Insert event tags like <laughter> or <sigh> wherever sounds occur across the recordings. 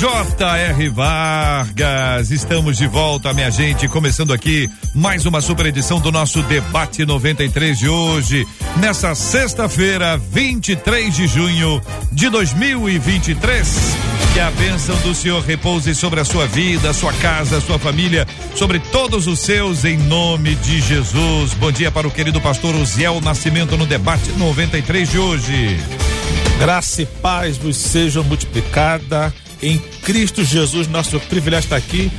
J.R. Vargas, estamos de volta, minha gente, começando aqui mais uma super edição do nosso Debate 93 de hoje, nessa sexta-feira, 23 de junho de 2023. Que a bênção do Senhor repouse sobre a sua vida, sua casa, sua família, sobre todos os seus, em nome de Jesus. Bom dia para o querido pastor Uziel Nascimento no Debate 93 de hoje. Graça e paz vos sejam multiplicada em Cristo Jesus, nosso privilégio está aqui.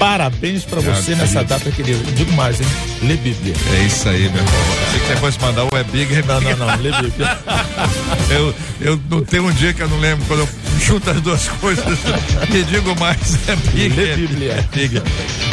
Parabéns para você nessa data, querido. Digo mais, hein? Lê Bíblia. É isso aí, meu irmão. Achei que você fosse mandar o é Big. Não, não, não. Lê Bíblia. <laughs> eu, eu não tenho um dia que eu não lembro quando eu junto as duas coisas. <laughs> Me digo mais, é Big. Lê Bíblia. É Big.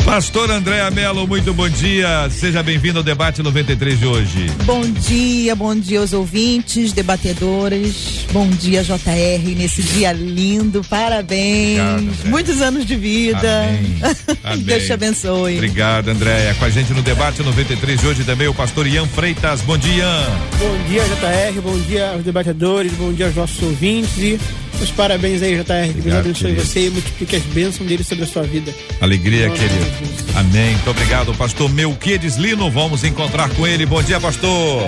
Pastor Andréa Mello, muito bom dia. Seja bem-vindo ao debate 93 de hoje. Bom dia, bom dia aos ouvintes, debatedores. Bom dia, JR, nesse dia lindo. Parabéns. Obrigado, Muitos anos de vida. Amém. <laughs> <laughs> Amém. Deus te abençoe. Obrigado, Andréia. Com a gente no debate 93 de hoje também o pastor Ian Freitas. Bom dia, Ian. Bom dia, JR. Bom dia aos debatedores. Bom dia aos nossos ouvintes e os parabéns aí, JR. Que Deus abençoe você e multiplique as bênçãos dele sobre a sua vida. Alegria, querido. Amém. Muito obrigado, pastor Melquides Lino. Vamos encontrar com ele. Bom dia, pastor.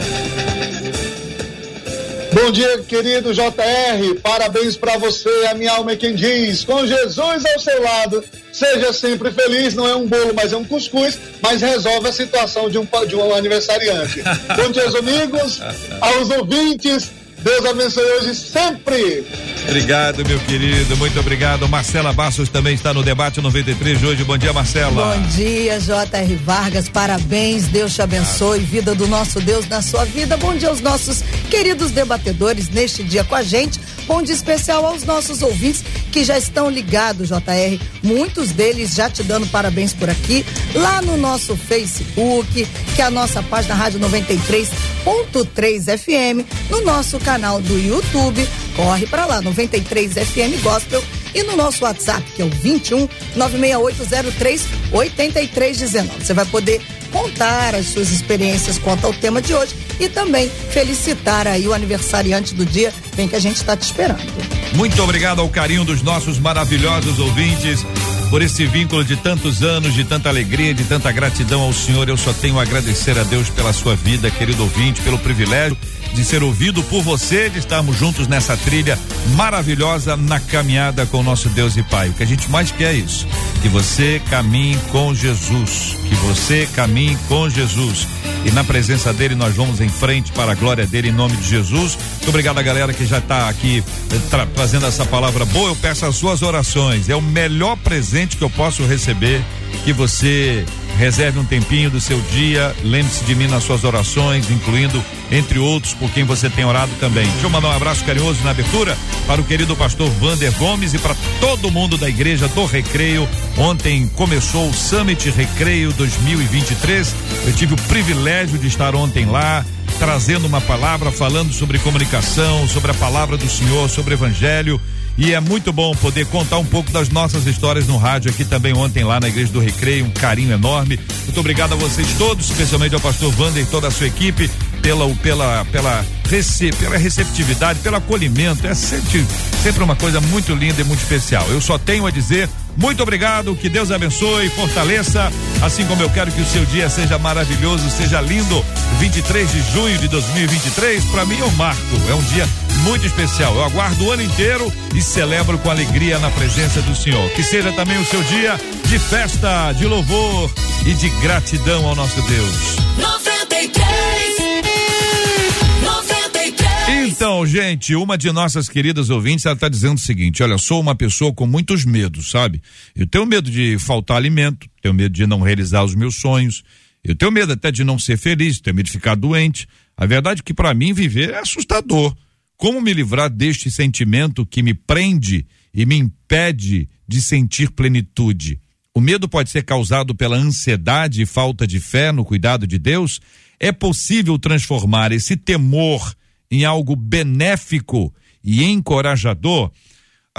Bom dia, querido JR. Parabéns para você. A minha alma é quem diz. Com Jesus ao seu lado, seja sempre feliz. Não é um bolo, mas é um cuscuz. Mas resolve a situação de um, de um aniversariante. Bom dia, amigos, aos ouvintes. Deus abençoe hoje sempre. Obrigado, meu querido. Muito obrigado. Marcela Bassos também está no debate 93 de hoje. Bom dia, Marcela. Bom dia, J.R. Vargas. Parabéns. Deus te abençoe. Vida do nosso Deus na sua vida. Bom dia aos nossos queridos debatedores neste dia com a gente. Dia especial aos nossos ouvintes que já estão ligados, JR. Muitos deles já te dando parabéns por aqui. Lá no nosso Facebook, que é a nossa página Rádio 93.3 FM, no nosso canal do YouTube. Corre para lá, 93 FM Gospel e no nosso WhatsApp, que é o 21 96803 8319. Você vai poder contar as suas experiências quanto ao tema de hoje e também felicitar aí o aniversariante do dia. Vem que a gente está te esperando. Muito obrigado ao carinho dos nossos maravilhosos ouvintes por esse vínculo de tantos anos, de tanta alegria, de tanta gratidão ao Senhor. Eu só tenho a agradecer a Deus pela sua vida, querido ouvinte, pelo privilégio de ser ouvido por você, de estarmos juntos nessa trilha maravilhosa na caminhada com o nosso Deus e Pai. O que a gente mais quer é isso, que você caminhe com Jesus, que você caminhe com Jesus. E na presença dele nós vamos em frente para a glória dele em nome de Jesus. Muito obrigado a galera que já está aqui eh, tra trazendo essa palavra boa. Eu peço as suas orações. É o melhor presente que eu posso receber que você reserve um tempinho do seu dia, lembre-se de mim nas suas orações, incluindo, entre outros, por quem você tem orado também. Deixa eu mandar um abraço carinhoso na abertura para o querido pastor Vander Gomes e para todo mundo da igreja do Recreio. Ontem começou o Summit Recreio 2023. Eu tive o privilégio de estar ontem lá trazendo uma palavra, falando sobre comunicação, sobre a palavra do Senhor, sobre o Evangelho. E é muito bom poder contar um pouco das nossas histórias no rádio aqui também ontem lá na Igreja do Recreio. Um carinho enorme. Muito obrigado a vocês todos, especialmente ao pastor Wander e toda a sua equipe, pela, pela, pela, rece, pela receptividade, pelo acolhimento. É sempre, sempre uma coisa muito linda e muito especial. Eu só tenho a dizer muito obrigado, que Deus abençoe, fortaleça, assim como eu quero que o seu dia seja maravilhoso, seja lindo. 23 de junho de 2023, para mim é um marco, é um dia muito especial. Eu aguardo o ano inteiro e celebro com alegria na presença do Senhor. Que seja também o seu dia de festa, de louvor e de gratidão ao nosso Deus. 93 então, gente, uma de nossas queridas ouvintes, ela está dizendo o seguinte: olha, sou uma pessoa com muitos medos, sabe? Eu tenho medo de faltar alimento, tenho medo de não realizar os meus sonhos, eu tenho medo até de não ser feliz, tenho medo de ficar doente. A verdade é que para mim viver é assustador. Como me livrar deste sentimento que me prende e me impede de sentir plenitude? O medo pode ser causado pela ansiedade e falta de fé no cuidado de Deus? É possível transformar esse temor em algo benéfico e encorajador?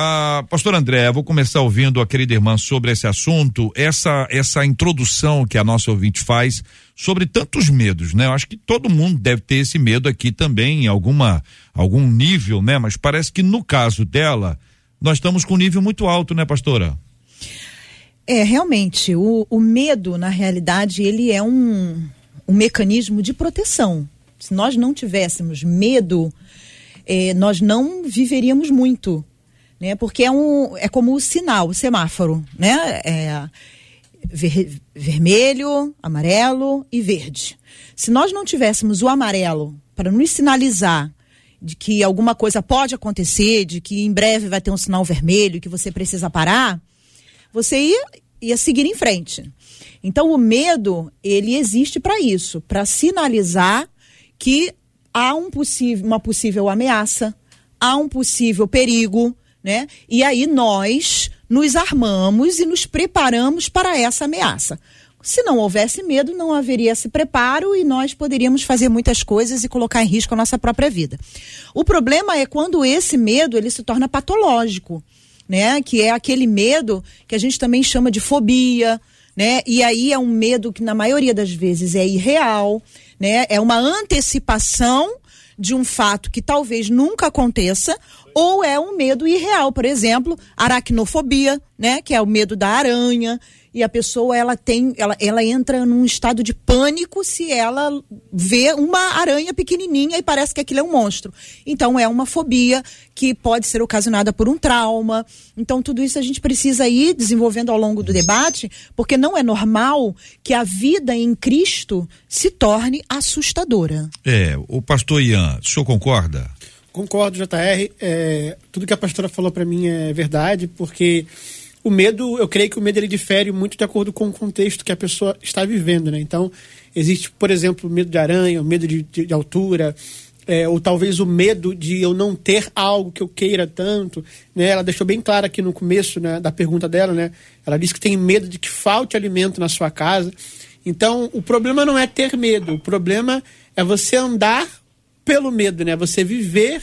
Ah, Pastor André, vou começar ouvindo a querida irmã sobre esse assunto, essa essa introdução que a nossa ouvinte faz sobre tantos medos, né? Eu acho que todo mundo deve ter esse medo aqui também em alguma algum nível, né? Mas parece que no caso dela, nós estamos com um nível muito alto, né, pastora? É, realmente, o, o medo, na realidade, ele é um, um mecanismo de proteção. Se nós não tivéssemos medo, eh, nós não viveríamos muito né? Porque é um é como o sinal, o semáforo, né? É ver, vermelho, amarelo e verde. Se nós não tivéssemos o amarelo para nos sinalizar de que alguma coisa pode acontecer, de que em breve vai ter um sinal vermelho que você precisa parar, você ia, ia seguir em frente. Então o medo, ele existe para isso, para sinalizar que há um possível, uma possível ameaça, há um possível perigo, né? E aí nós nos armamos e nos preparamos para essa ameaça. Se não houvesse medo, não haveria esse preparo e nós poderíamos fazer muitas coisas e colocar em risco a nossa própria vida. O problema é quando esse medo ele se torna patológico, né? Que é aquele medo que a gente também chama de fobia, né? E aí é um medo que na maioria das vezes é irreal, né? É uma antecipação de um fato que talvez nunca aconteça ou é um medo irreal, por exemplo, aracnofobia, né, que é o medo da aranha, e a pessoa ela tem, ela, ela entra num estado de pânico se ela vê uma aranha pequenininha e parece que aquilo é um monstro. Então é uma fobia que pode ser ocasionada por um trauma. Então tudo isso a gente precisa ir desenvolvendo ao longo do debate, porque não é normal que a vida em Cristo se torne assustadora. É, o pastor Ian, o senhor concorda? Concordo, JR. É, tudo que a pastora falou para mim é verdade, porque o medo, eu creio que o medo ele difere muito de acordo com o contexto que a pessoa está vivendo, né? Então, existe, por exemplo, o medo de aranha, o medo de, de, de altura, é, ou talvez o medo de eu não ter algo que eu queira tanto, né? Ela deixou bem claro aqui no começo né, da pergunta dela, né? Ela disse que tem medo de que falte alimento na sua casa. Então, o problema não é ter medo, o problema é você andar pelo medo, né? Você viver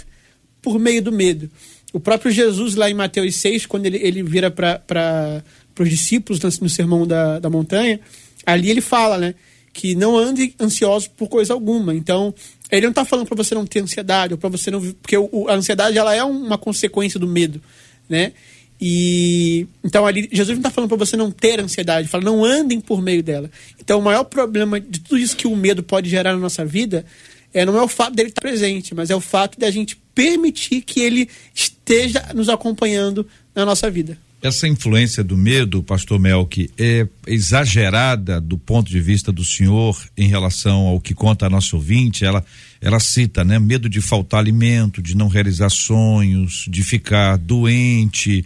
por meio do medo. O próprio Jesus, lá em Mateus 6, quando ele, ele vira para os discípulos no, Sermão da, da Montanha, ali ele fala, né? Que não ande ansioso por coisa alguma. Então, ele não está falando para você não ter ansiedade, ou para você não. Porque o, a ansiedade ela é uma consequência do medo, né? E então ali Jesus não está falando para você não ter ansiedade, fala não andem por meio dela. Então o maior problema de tudo isso que o medo pode gerar na nossa vida é, não é o fato dele estar presente, mas é o fato de a gente permitir que ele esteja nos acompanhando na nossa vida. Essa influência do medo, pastor Melk, é exagerada do ponto de vista do senhor em relação ao que conta a nossa ouvinte. Ela, ela cita, né? Medo de faltar alimento, de não realizar sonhos, de ficar doente.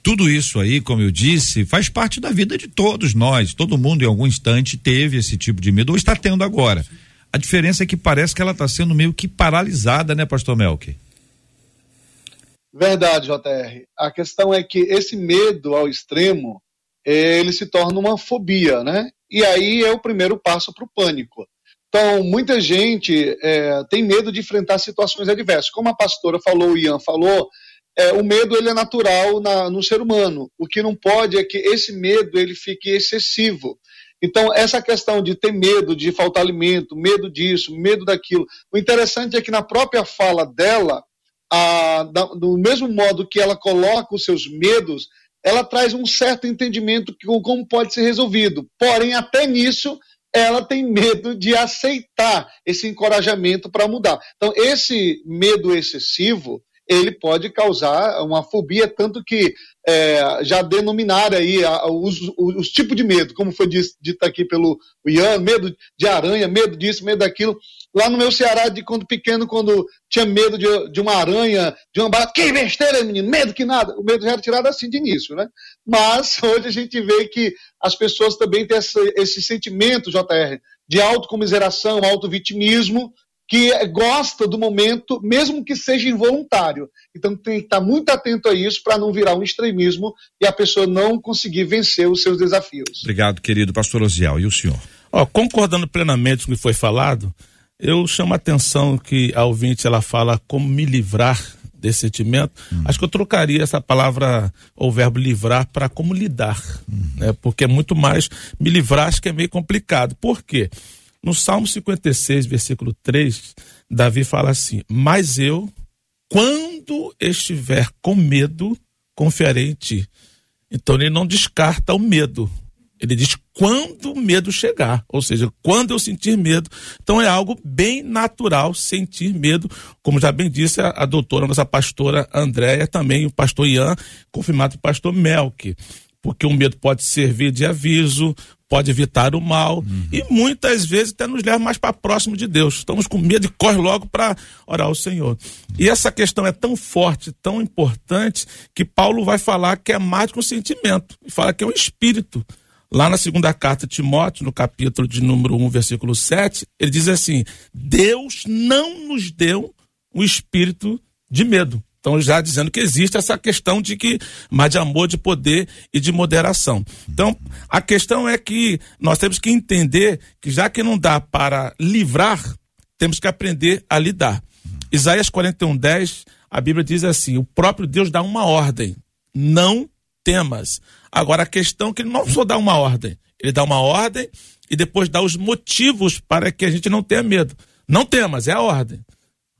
Tudo isso aí, como eu disse, faz parte da vida de todos nós. Todo mundo, em algum instante, teve esse tipo de medo ou está tendo agora. A diferença é que parece que ela está sendo meio que paralisada, né, pastor Melk? Verdade, JR. A questão é que esse medo ao extremo, ele se torna uma fobia, né? E aí é o primeiro passo para o pânico. Então, muita gente é, tem medo de enfrentar situações adversas. Como a pastora falou, o Ian falou, é, o medo ele é natural na, no ser humano. O que não pode é que esse medo ele fique excessivo. Então, essa questão de ter medo de faltar alimento, medo disso, medo daquilo. O interessante é que na própria fala dela, a, da, do mesmo modo que ela coloca os seus medos, ela traz um certo entendimento de como pode ser resolvido. Porém, até nisso, ela tem medo de aceitar esse encorajamento para mudar. Então, esse medo excessivo, ele pode causar uma fobia, tanto que é, já denominaram aí a, os, os, os, tipos de medo, como foi dito, dito aqui pelo Ian, medo de aranha, medo disso, medo daquilo. Lá no meu Ceará, de quando pequeno, quando tinha medo de, de uma aranha, de uma barata, que besteira, menino, medo que nada. O medo já era tirado assim de início, né? Mas <laughs> hoje a gente vê que as pessoas também têm esse, esse sentimento, JR, de autocomiseração, autovitimismo, que gosta do momento, mesmo que seja involuntário. Então tem que estar muito atento a isso para não virar um extremismo e a pessoa não conseguir vencer os seus desafios. Obrigado, querido pastor Osiel. E o senhor? Ó, concordando plenamente com o que foi falado, eu chamo a atenção que a ouvinte ela fala como me livrar desse sentimento. Hum. Acho que eu trocaria essa palavra ou verbo livrar para como lidar, hum. né? Porque é muito mais me livrar, acho que é meio complicado. Por quê? No Salmo 56, versículo 3, Davi fala assim: "Mas eu, quando estiver com medo, confiarei em ti". Então ele não descarta o medo, ele diz quando o medo chegar, ou seja, quando eu sentir medo. Então é algo bem natural sentir medo, como já bem disse a, a doutora, nossa pastora Andréia, também o pastor Ian, confirmado pelo pastor Melk. Porque o medo pode servir de aviso, pode evitar o mal uhum. e muitas vezes até nos leva mais para próximo de Deus. Estamos com medo e corre logo para orar ao Senhor. Uhum. E essa questão é tão forte, tão importante, que Paulo vai falar que é mais que um sentimento, fala que é um espírito. Lá na segunda carta de Timóteo, no capítulo de número 1, versículo 7, ele diz assim: Deus não nos deu um espírito de medo. Então, já dizendo que existe essa questão de que, mas de amor, de poder e de moderação. Então, a questão é que nós temos que entender que já que não dá para livrar, temos que aprender a lidar. Isaías 41, 10, a Bíblia diz assim: o próprio Deus dá uma ordem. Não temas. Agora, a questão é que ele não só dá uma ordem, ele dá uma ordem e depois dá os motivos para que a gente não tenha medo. Não temas, é a ordem,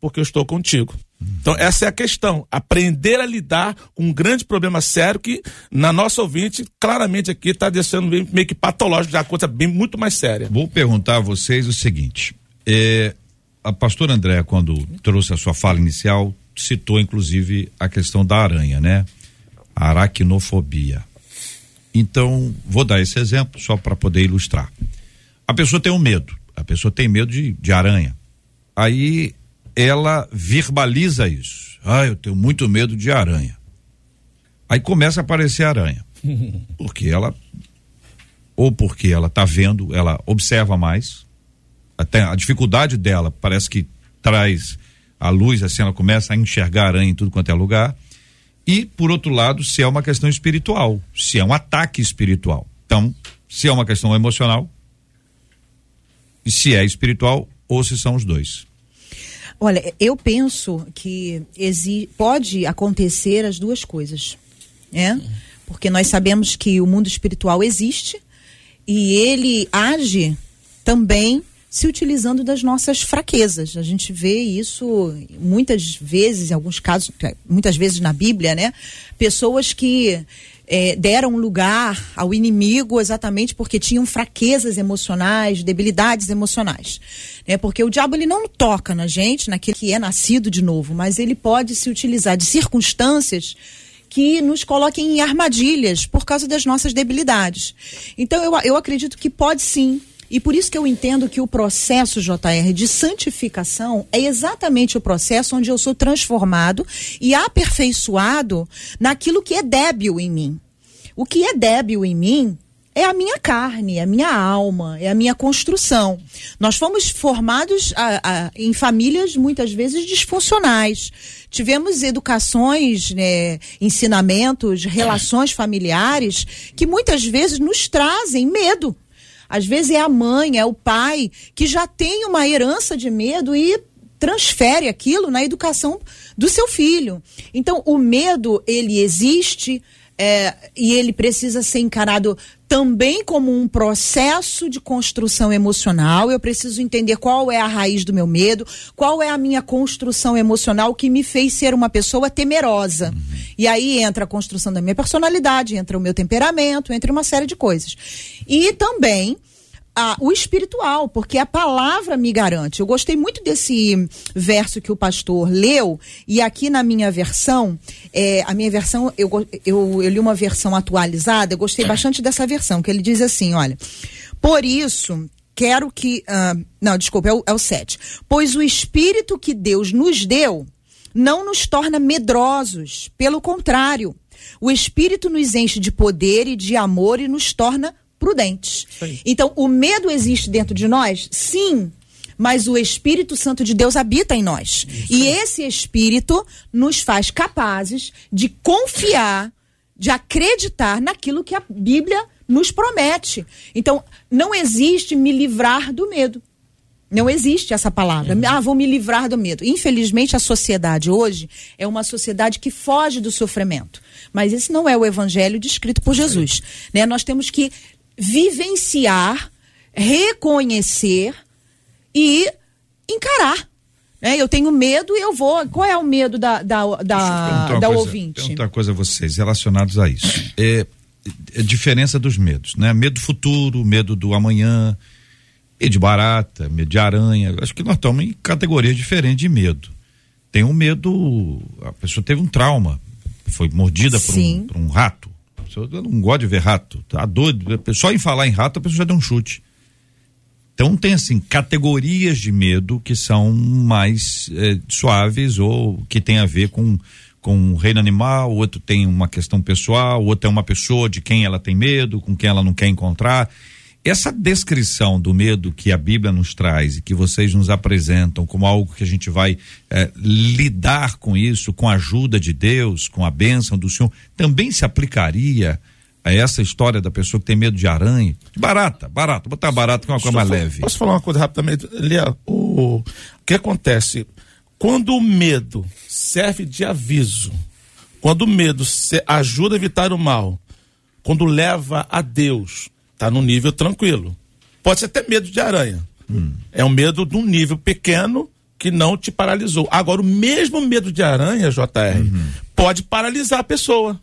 porque eu estou contigo. Então, essa é a questão. Aprender a lidar com um grande problema sério que, na nossa ouvinte, claramente aqui está deixando meio, que patológico, já uma coisa bem muito mais séria. Vou perguntar a vocês o seguinte: é, a pastora André, quando trouxe a sua fala inicial, citou inclusive a questão da aranha, né? aracnofobia. Então, vou dar esse exemplo só para poder ilustrar. A pessoa tem um medo, a pessoa tem medo de, de aranha. Aí ela verbaliza isso. Ah, eu tenho muito medo de aranha. Aí começa a aparecer aranha. <laughs> Porque ela ou porque ela está vendo, ela observa mais. Até a dificuldade dela parece que traz a luz, assim ela começa a enxergar aranha em tudo quanto é lugar. E, por outro lado, se é uma questão espiritual, se é um ataque espiritual. Então, se é uma questão emocional, e se é espiritual, ou se são os dois. Olha, eu penso que pode acontecer as duas coisas, né? Porque nós sabemos que o mundo espiritual existe e ele age também se utilizando das nossas fraquezas. A gente vê isso muitas vezes, em alguns casos, muitas vezes na Bíblia, né? Pessoas que é, deram lugar ao inimigo exatamente porque tinham fraquezas emocionais, debilidades emocionais. Né? Porque o diabo ele não toca na gente, naquele que é nascido de novo, mas ele pode se utilizar de circunstâncias que nos coloquem em armadilhas por causa das nossas debilidades. Então eu, eu acredito que pode sim e por isso que eu entendo que o processo, JR, de santificação é exatamente o processo onde eu sou transformado e aperfeiçoado naquilo que é débil em mim. O que é débil em mim é a minha carne, é a minha alma, é a minha construção. Nós fomos formados a, a, em famílias muitas vezes disfuncionais. Tivemos educações, né, ensinamentos, relações familiares que muitas vezes nos trazem medo. Às vezes é a mãe, é o pai que já tem uma herança de medo e transfere aquilo na educação do seu filho. Então, o medo, ele existe é, e ele precisa ser encarado também como um processo de construção emocional. Eu preciso entender qual é a raiz do meu medo, qual é a minha construção emocional que me fez ser uma pessoa temerosa. Uhum. E aí entra a construção da minha personalidade, entra o meu temperamento, entre uma série de coisas. E também a, o espiritual, porque a palavra me garante. Eu gostei muito desse verso que o pastor leu, e aqui na minha versão, é, a minha versão, eu, eu, eu li uma versão atualizada, eu gostei bastante dessa versão, que ele diz assim: olha, por isso quero que. Uh, não, desculpa, é o, é o 7. Pois o espírito que Deus nos deu não nos torna medrosos, pelo contrário. O espírito nos enche de poder e de amor e nos torna prudentes. Então, o medo existe dentro de nós? Sim. mas o Espírito Santo de Deus habita em nós. E esse Espírito nos faz capazes de confiar, de acreditar naquilo que a Bíblia nos promete. Então, não existe me livrar do medo. Não existe essa palavra. Ah, vou me livrar do medo. Infelizmente, a sociedade hoje é uma sociedade que foge do sofrimento. Mas esse não é o evangelho descrito por Jesus. Né? Nós temos que vivenciar, reconhecer e encarar. Né? Eu tenho medo e eu vou. Qual é o medo da, da, da, da coisa, ouvinte? Uma coisa a vocês relacionados a isso. É, é diferença dos medos, né? Medo do futuro, medo do amanhã, medo de barata, medo de aranha. Acho que nós estamos em categorias diferentes de medo. Tem um medo, a pessoa teve um trauma, foi mordida por um, por um, rato. Pessoa não gosta de ver rato, tá doido. Só em falar em rato a pessoa já deu um chute. Então tem assim categorias de medo que são mais é, suaves ou que tem a ver com com o reino animal, outro tem uma questão pessoal, outro é uma pessoa de quem ela tem medo, com quem ela não quer encontrar. Essa descrição do medo que a Bíblia nos traz e que vocês nos apresentam como algo que a gente vai é, lidar com isso, com a ajuda de Deus, com a bênção do Senhor, também se aplicaria a essa história da pessoa que tem medo de aranha? Barata, barata, botar barata que é uma coisa mais leve. Posso falar uma coisa rapidamente? Lia, o, o que acontece? Quando o medo serve de aviso, quando o medo ajuda a evitar o mal, quando leva a Deus, está no nível tranquilo. Pode ser até medo de aranha. Hum. É um medo de um nível pequeno que não te paralisou. Agora, o mesmo medo de aranha, JR, uhum. pode paralisar a pessoa.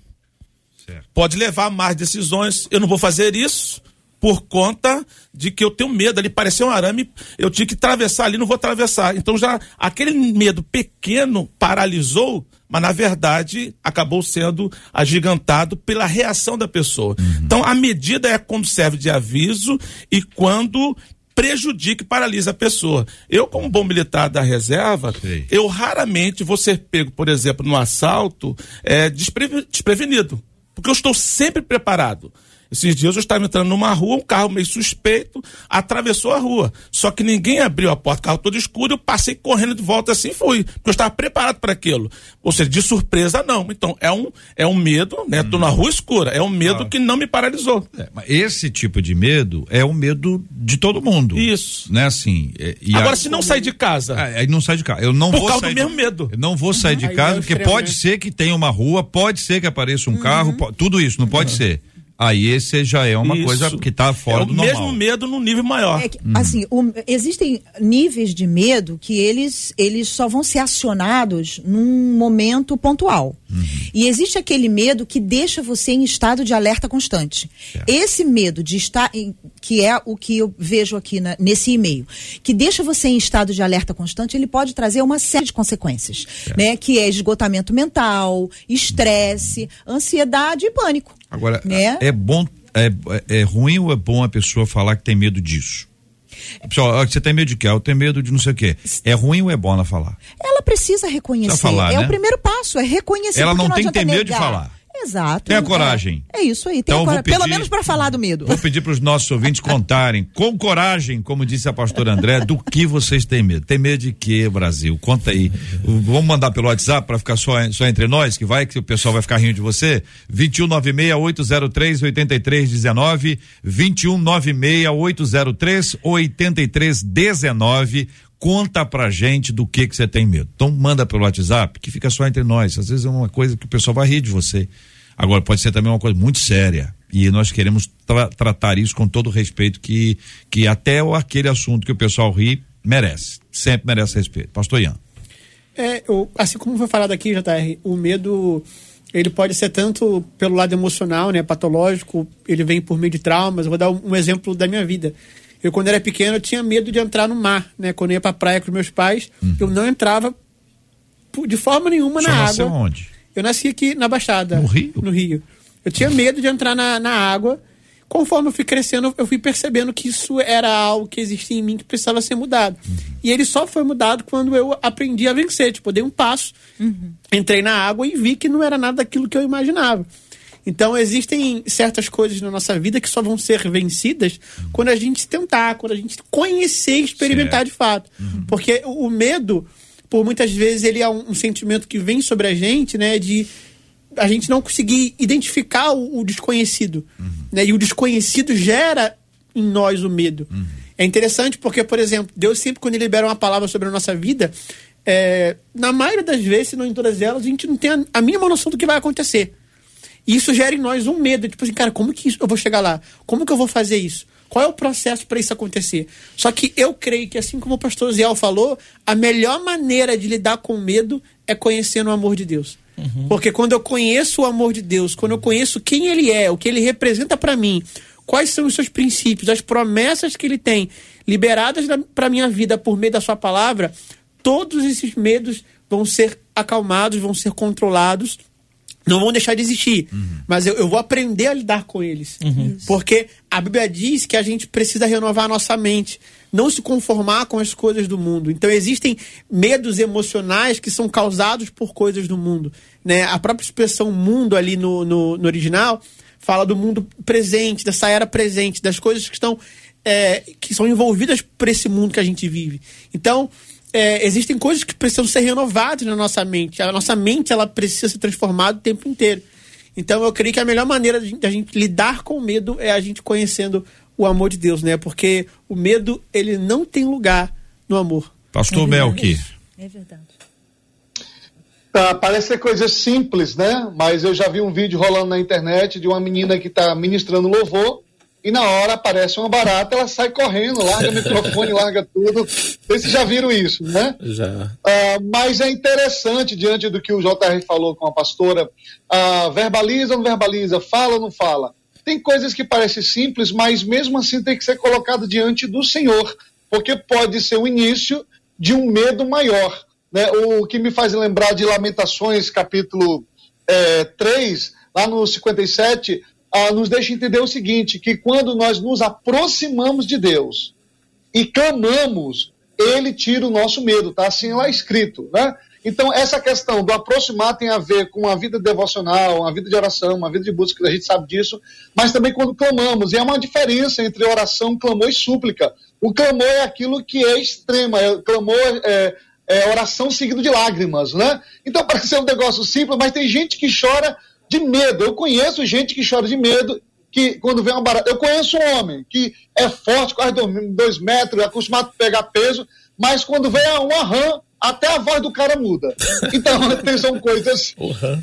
Certo. Pode levar a mais decisões. Eu não vou fazer isso por conta de que eu tenho medo ali, parecer um arame, eu tinha que atravessar ali, não vou atravessar. Então já aquele medo pequeno paralisou, mas na verdade acabou sendo agigantado pela reação da pessoa. Uhum. Então a medida é quando serve de aviso e quando prejudica e paralisa a pessoa. Eu, como bom militar da reserva, Sim. eu raramente vou ser pego, por exemplo, no assalto é, desprevenido. Porque eu estou sempre preparado. Esses dias eu estava entrando numa rua, um carro meio suspeito atravessou a rua. Só que ninguém abriu a porta, o carro todo escuro, eu passei correndo de volta assim fui. Porque eu estava preparado para aquilo. Ou seja, de surpresa não. Então, é um, é um medo, né? Hum. Tô na rua escura. É um medo ah. que não me paralisou. É, esse tipo de medo é o medo de todo mundo. Isso. Né, assim. É, Agora, se não sair de casa. Ah, aí não sai de casa. Eu não Por vou causa sair do mesmo medo. Eu não vou sair de casa, é porque pode ser que tenha uma rua, pode ser que apareça um uhum. carro, tudo isso, não pode uhum. ser aí esse já é uma Isso. coisa que está fora é do normal. o mesmo medo no nível maior. É que, hum. Assim, o, existem níveis de medo que eles, eles só vão ser acionados num momento pontual. Uhum. E existe aquele medo que deixa você em estado de alerta constante. Esse medo de estar, em, que é o que eu vejo aqui na, nesse e-mail, que deixa você em estado de alerta constante, ele pode trazer uma série de consequências, né? Que é esgotamento mental, estresse, uhum. ansiedade e pânico. Agora, né? é bom, é, é ruim ou é bom a pessoa falar que tem medo disso? Pessoal, você tem medo de quê? Eu tenho medo de não sei o quê. É ruim ou é bom ela falar? Ela precisa reconhecer. Precisa falar, é né? o primeiro passo, é reconhecer. Ela não, não tem que ter medo de falar. Exato. Tenha coragem. É, é isso aí. Então, pedir, Pelo menos para falar do medo. Vou pedir para os nossos ouvintes contarem com coragem, como disse a pastora André, do que vocês têm medo. Tem medo de quê, Brasil? Conta aí. Vamos mandar pelo WhatsApp para ficar só, só entre nós, que vai que o pessoal vai ficar rindo de você. 2196 803 8319 2196 803 8319 conta pra gente do que que você tem medo. Então manda pelo WhatsApp, que fica só entre nós. Às vezes é uma coisa que o pessoal vai rir de você. Agora pode ser também uma coisa muito séria. E nós queremos tra tratar isso com todo o respeito que que até aquele assunto que o pessoal ri merece. Sempre merece respeito. Pastor Ian. É, eu, assim como foi falado aqui, JR, o medo ele pode ser tanto pelo lado emocional, né, patológico, ele vem por meio de traumas. Eu vou dar um, um exemplo da minha vida. Eu, quando era pequeno, eu tinha medo de entrar no mar, né? Quando eu ia pra praia com os meus pais, uhum. eu não entrava de forma nenhuma Só na água. onde? Eu nasci aqui na Baixada. No Rio? No Rio. Eu tinha medo de entrar na, na água. Conforme eu fui crescendo, eu fui percebendo que isso era algo que existia em mim que precisava ser mudado. Uhum. E ele só foi mudado quando eu aprendi a vencer. Tipo, eu dei um passo, uhum. entrei na água e vi que não era nada daquilo que eu imaginava. Então existem certas coisas na nossa vida que só vão ser vencidas quando a gente tentar, quando a gente conhecer e experimentar de fato. Porque o, o medo, por muitas vezes, ele é um, um sentimento que vem sobre a gente, né? De a gente não conseguir identificar o, o desconhecido. Né? E o desconhecido gera em nós o medo. É interessante porque, por exemplo, Deus sempre, quando ele libera uma palavra sobre a nossa vida, é, na maioria das vezes, se não em todas elas, a gente não tem a, a mínima noção do que vai acontecer. E isso gera em nós um medo, tipo assim, cara, como que isso, eu vou chegar lá? Como que eu vou fazer isso? Qual é o processo para isso acontecer? Só que eu creio que, assim como o pastor Ziel falou, a melhor maneira de lidar com o medo é conhecendo o amor de Deus. Porque quando eu conheço o amor de Deus, quando eu conheço quem Ele é, o que Ele representa para mim, quais são os seus princípios, as promessas que Ele tem liberadas para minha vida por meio da Sua palavra, todos esses medos vão ser acalmados, vão ser controlados não vão deixar de existir, mas eu, eu vou aprender a lidar com eles. Porque a Bíblia diz que a gente precisa renovar a nossa mente, não se conformar com as coisas do mundo. Então existem medos emocionais que são causados por coisas do mundo. Né? A própria expressão mundo ali no, no, no original fala do mundo presente, dessa era presente, das coisas que estão é, que são envolvidas por esse mundo que a gente vive. Então, é, existem coisas que precisam ser renovadas na nossa mente. A nossa mente ela precisa ser transformada o tempo inteiro. Então eu creio que a melhor maneira de a gente lidar com o medo é a gente conhecendo o amor de Deus, né? Porque o medo ele não tem lugar no amor. Pastor Melk. É verdade. Tá, parece ser coisa simples, né? Mas eu já vi um vídeo rolando na internet de uma menina que está ministrando louvor e na hora aparece uma barata, ela sai correndo, larga o microfone, <laughs> larga tudo. Vocês já viram isso, né? Já. Ah, mas é interessante, diante do que o JR falou com a pastora, ah, verbaliza ou não verbaliza, fala ou não fala. Tem coisas que parecem simples, mas mesmo assim tem que ser colocado diante do Senhor, porque pode ser o início de um medo maior. Né? O que me faz lembrar de Lamentações, capítulo eh, 3, lá no 57, ah, nos deixa entender o seguinte: que quando nós nos aproximamos de Deus e clamamos, Ele tira o nosso medo, tá assim lá escrito, né? Então, essa questão do aproximar tem a ver com a vida devocional, uma vida de oração, uma vida de busca, a gente sabe disso, mas também quando clamamos. E é uma diferença entre oração, clamor e súplica. O clamor é aquilo que é extrema, é, clamor é, é oração seguido de lágrimas, né? Então, <laughs> parece ser um negócio simples, mas tem gente que chora de medo. Eu conheço gente que chora de medo, que quando vem uma barata. Eu conheço um homem que é forte, quase dois, dois metros, é acostumado a pegar peso, mas quando vem uma rã, até a voz do cara muda. Então, <laughs> são coisas.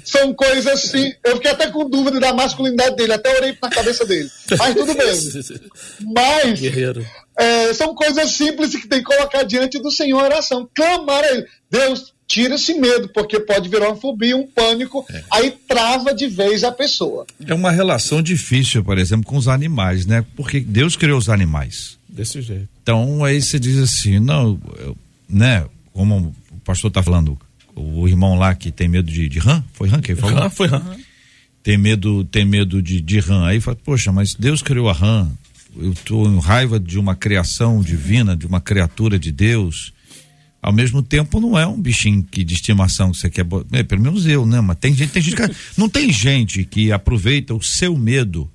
São coisas assim. Eu fiquei até com dúvida da masculinidade dele, até orei na cabeça dele. Mas tudo bem. <laughs> Mas Guerreiro. é, são coisas simples que tem que colocar diante do Senhor a oração. Clamar a Ele. Deus, tira esse medo, porque pode virar uma fobia, um pânico, aí trava de vez a pessoa. É uma relação difícil, por exemplo, com os animais, né? Porque Deus criou os animais. Desse jeito. Então aí você diz assim, não, eu- né? Como o pastor tá falando, o irmão lá que tem medo de, de rã, foi rã que ele falou? Ah, foi rã. Tem medo, tem medo de, de rã. Aí fala, poxa, mas Deus criou a rã. Eu tô em raiva de uma criação divina, de uma criatura de Deus. Ao mesmo tempo, não é um bichinho que, de estimação que você quer. É, pelo menos eu, né? Mas tem gente, tem gente que. Não tem gente que aproveita o seu medo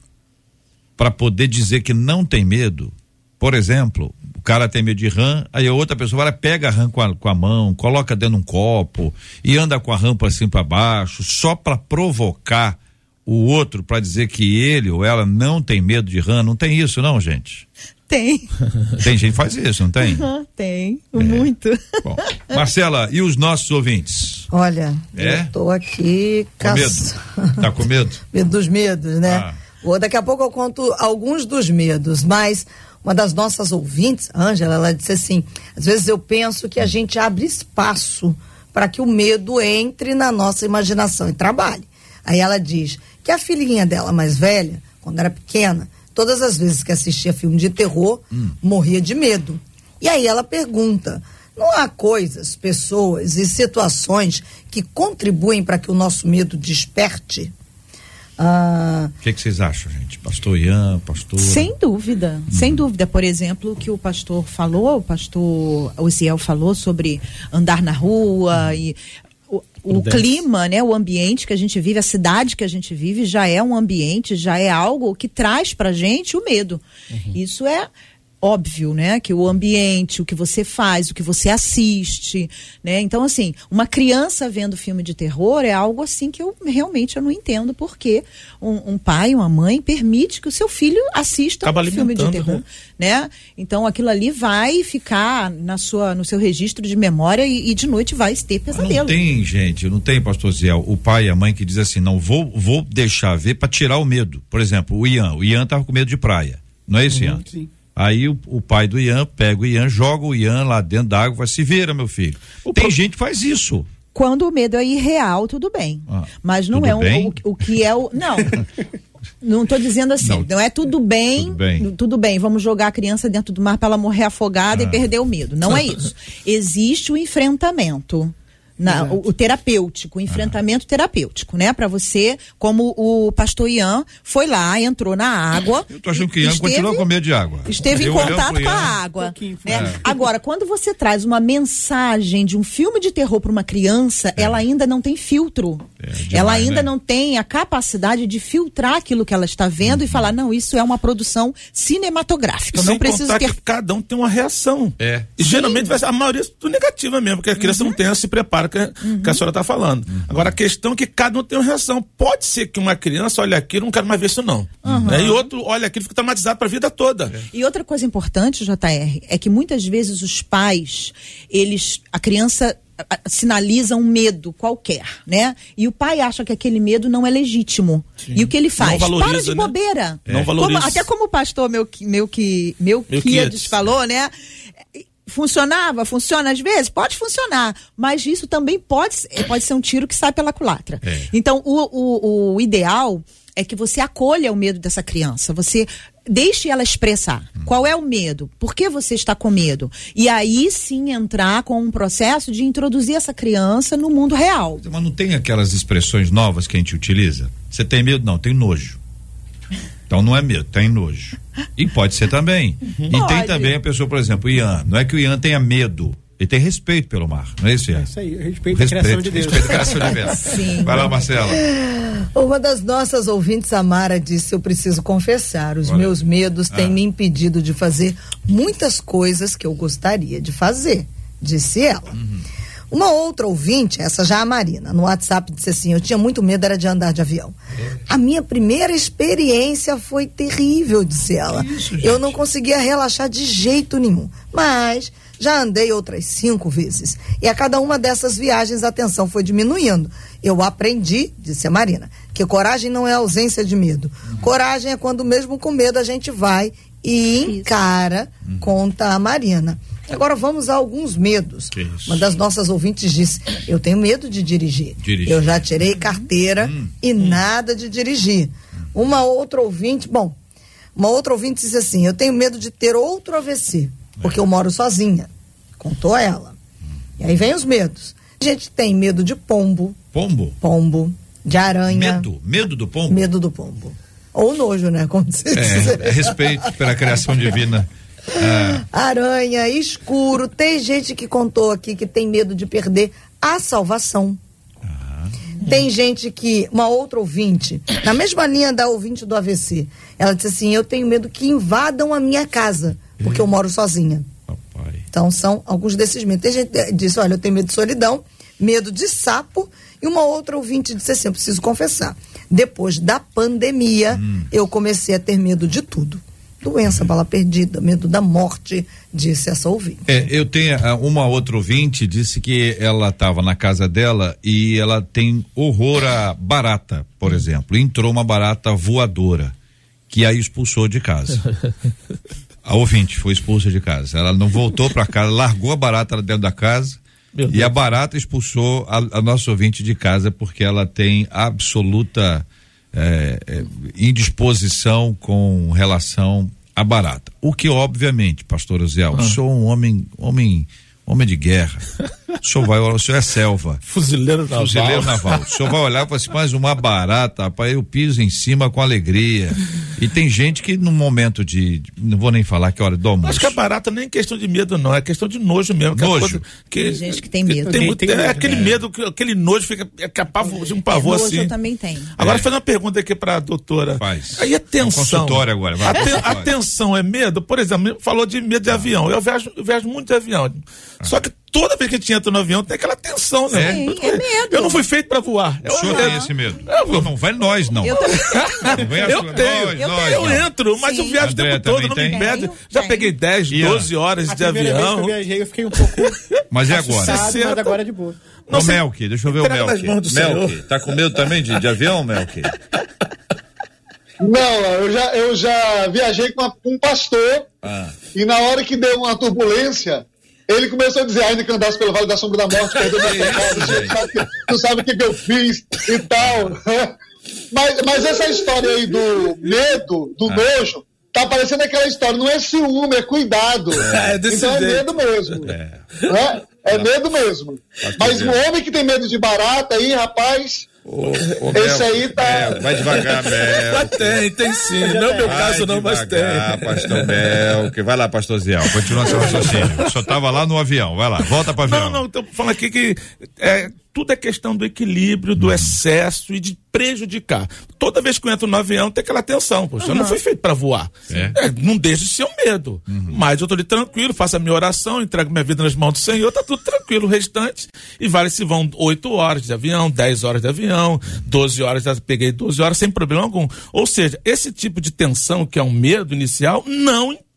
para poder dizer que não tem medo. Por exemplo, o cara tem medo de rã, aí a outra pessoa vai pega a rã com a, com a mão, coloca dentro de um copo e anda com a cima e para baixo, só para provocar o outro para dizer que ele ou ela não tem medo de rã. Não tem isso, não, gente. Tem. Tem gente que faz isso, não tem? Aham, tem. Muito. Bom, Marcela, e os nossos ouvintes? Olha, É? eu tô aqui Com medo? Tá com medo? <laughs> medo dos medos, né? Ah. Daqui a pouco eu conto alguns dos medos, mas uma das nossas ouvintes, Ângela, ela disse assim: às vezes eu penso que a gente abre espaço para que o medo entre na nossa imaginação e trabalhe. Aí ela diz que a filhinha dela mais velha, quando era pequena, todas as vezes que assistia filme de terror, morria de medo. E aí ela pergunta: não há coisas, pessoas e situações que contribuem para que o nosso medo desperte? Ah, O que, que vocês acham, gente? Pastor Ian, pastor. Sem dúvida, sem dúvida. Por exemplo, o que o pastor falou, o pastor Osiel falou sobre andar na rua e o, o clima, né, o ambiente que a gente vive, a cidade que a gente vive já é um ambiente, já é algo que traz pra gente o medo. Uhum. Isso é óbvio, né? Que o ambiente, o que você faz, o que você assiste, né? Então, assim, uma criança vendo filme de terror é algo assim que eu realmente eu não entendo porque um, um pai, uma mãe permite que o seu filho assista Acaba um filme de terror, né? né? Então, aquilo ali vai ficar na sua, no seu registro de memória e, e de noite vai ter pesadelo. Não tem, gente, não tem, pastor Ziel, o pai e a mãe que diz assim, não vou, vou deixar ver para tirar o medo. Por exemplo, o Ian, o Ian tava com medo de praia. Não é isso, uhum, Ian? Sim. Aí o, o, pai do Ian pega o Ian, joga o Ian lá dentro da água, vai se vira, meu filho. O Tem pro... gente que faz isso. Quando o medo é irreal, tudo bem. Ah, Mas não é um, o, o, que é o. Não. <laughs> não estou dizendo assim. Não, não, é tudo bem, tudo bem. Tudo bem, vamos jogar a criança dentro do mar para ela morrer afogada ah. e perder o medo. Não é isso. <laughs> Existe o enfrentamento. Na, o, o, terapêutico, o enfrentamento terapêutico, né? Para você, como o pastor Ian foi lá, entrou na água. Eu tô achando que Ian esteve, continuou com medo de água. Esteve Eu em contato com a água. Um né? é. Agora, quando você traz uma mensagem de um filme de terror para uma criança, é. ela ainda não tem filtro. É, demais, ela ainda né? não tem a capacidade de filtrar aquilo que ela está vendo uhum. e falar, não, isso é uma produção cinematográfica. Eu não preciso ter. Que cada um tem uma reação. É. E geralmente vai ser a maioria é negativa mesmo, porque a criança uhum. não tem, ela se prepara que, uhum. que a senhora está falando. Uhum. Agora, a questão é que cada um tem uma reação. Pode ser que uma criança olhe aquilo, não quero mais ver isso, não. Uhum. Né? E outro olha aquilo e fica traumatizado para a vida toda. É. E outra coisa importante, JR, é que muitas vezes os pais, eles. A criança sinaliza um medo qualquer, né? E o pai acha que aquele medo não é legítimo. Sim. E o que ele faz? Valoriza, Para de né? bobeira. É. Não valoriza. Como, até como o pastor meu, meu, que, meu, meu Kiades falou, né? Funcionava? Funciona às vezes? Pode funcionar. Mas isso também pode, pode ser um tiro que sai pela culatra. É. Então, o, o, o ideal é que você acolha o medo dessa criança. Você deixe ela expressar. Hum. Qual é o medo? Por que você está com medo? E aí sim entrar com um processo de introduzir essa criança no mundo real. Mas não tem aquelas expressões novas que a gente utiliza? Você tem medo? Não, tem nojo. Então não é medo, tem nojo. E pode ser também. Uhum. E tem também a pessoa, por exemplo, o Ian. Não é que o Ian tenha medo. Ele tem respeito pelo mar, não é isso, Ian? É isso aí, respeito, respeito criação de Deus. Respeito a criação de Deus. <laughs> Sim. Vai lá, Marcela. Uma das nossas ouvintes, Amara, disse: Eu preciso confessar, os Olha. meus medos têm ah. me impedido de fazer muitas coisas que eu gostaria de fazer, disse ela. Uhum. Uma outra ouvinte, essa já é a Marina, no WhatsApp disse assim: Eu tinha muito medo era de andar de avião. A minha primeira experiência foi terrível, disse ela. Isso, eu não conseguia relaxar de jeito nenhum. Mas já andei outras cinco vezes. E a cada uma dessas viagens a tensão foi diminuindo. Eu aprendi, disse a Marina, que coragem não é ausência de medo. Uhum. Coragem é quando, mesmo com medo, a gente vai e encara, uhum. conta a Marina. Agora vamos a alguns medos. Uma das nossas ouvintes disse: Eu tenho medo de dirigir. dirigir. Eu já tirei carteira hum, e hum. nada de dirigir. Uma outra ouvinte, bom, uma outra ouvinte disse assim: Eu tenho medo de ter outro AVC, porque é. eu moro sozinha. Contou ela. E aí vem os medos. A gente tem medo de pombo. Pombo? Pombo. De aranha. Medo? Medo do pombo? Medo do pombo. Ou nojo, né? Como é, é respeito pela criação divina. É. Aranha, escuro. Tem gente que contou aqui que tem medo de perder a salvação. Ah. Tem gente que, uma outra ouvinte, na mesma linha da ouvinte do AVC, ela disse assim: Eu tenho medo que invadam a minha casa, porque eu moro sozinha. Papai. Então são alguns desses medos. Tem gente que disse: Olha, eu tenho medo de solidão, medo de sapo. E uma outra ouvinte disse assim: Eu preciso confessar. Depois da pandemia, hum. eu comecei a ter medo de tudo doença, bala perdida, medo da morte, disse essa ouvinte. É, eu tenho ah, uma outra ouvinte, disse que ela estava na casa dela e ela tem horror a barata, por exemplo. Entrou uma barata voadora, que aí expulsou de casa. <laughs> A ouvinte foi expulsa de casa. Ela não voltou para casa, largou a barata dentro da casa. e a barata expulsou a, a nossa ouvinte de casa porque ela tem absoluta é, é, indisposição com relação à barata. O que, obviamente, pastor Zé, ah. sou um homem, homem, homem de guerra. O senhor vai, o senhor é selva. Fuzileiro naval. Fuzileiro naval. O senhor vai olhar e falar assim, mas uma barata, rapaz, eu piso em cima com alegria. E tem gente que no momento de, não vou nem falar que hora do almoço. Acho que a barata nem é questão de medo, não, é questão de nojo mesmo. que é Nojo. coisa que, Tem gente que tem medo. Tem, muito- Tem é medo, aquele medo, que- aquele nojo fica é capaz de um pavor é, nojo assim. eu também tenho. Agora, É. fazer uma pergunta aqui pra doutora. Faz. Aí a É um tensão. consultório agora, vai. A, te- Consultório. a tensão é medo? Por exemplo, falou de medo de avião. Eu viajo, eu viajo muito de avião. Só que toda vez que a gente entra no avião tem aquela tensão, né? É? Sim, é medo. Eu não fui feito pra voar. O senhor tem esse medo? Não, não vai nós, não. Eu Eu tenho, eu, nós, eu entro, mas eu Sim. viajo o tempo todo, não tem? me impede. Já tenho. peguei 10, Ian? 12 horas A de primeira vez que eu avião. viajei, eu fiquei um pouco Mas é agora? mas 60. agora é de boa. Ô, Não, você- Melk, deixa eu ver o Melk. mãos do Melk, Senhor. tá com medo também de, de avião, Melk? Não, eu já, eu já viajei com, a- com um pastor Ah. e na hora que deu uma turbulência, ele começou a dizer, ainda que andasse pelo Vale da Sombra da Morte, perdeu meu pecado, tu sabe que- tu sabe o que, que eu fiz e tal. <laughs> Mas, mas essa história aí do medo, do nojo, tá parecendo aquela história, não é ciúme, é cuidado. É, desse então é medo mesmo. É, é medo mesmo. Mas o homem que tem medo de barata aí, rapaz, esse aí tá... vai devagar. Mas tem, tem sim. Não é meu caso, não, mas tem. pastor Melk. Vai lá, pastor Zé, continua seu raciocínio. Só tava lá no avião, vai lá, volta pro avião. Não, não, tô falando aqui que é, tudo é questão do equilíbrio, do excesso e de prejudicar. Toda vez que eu entro no avião tem aquela tensão, poxa, eu não fui feito para voar. É. É, não deixa de ser um medo. Mas eu tô ali tranquilo, faço a minha oração, entrego minha vida nas mãos do Senhor, tá tudo tranquilo. O restante, e vale se vão 8 horas de avião, 10 horas de avião, 12 horas, já peguei 12 horas sem problema algum. Ou seja, esse tipo de tensão, que é um medo inicial, não impede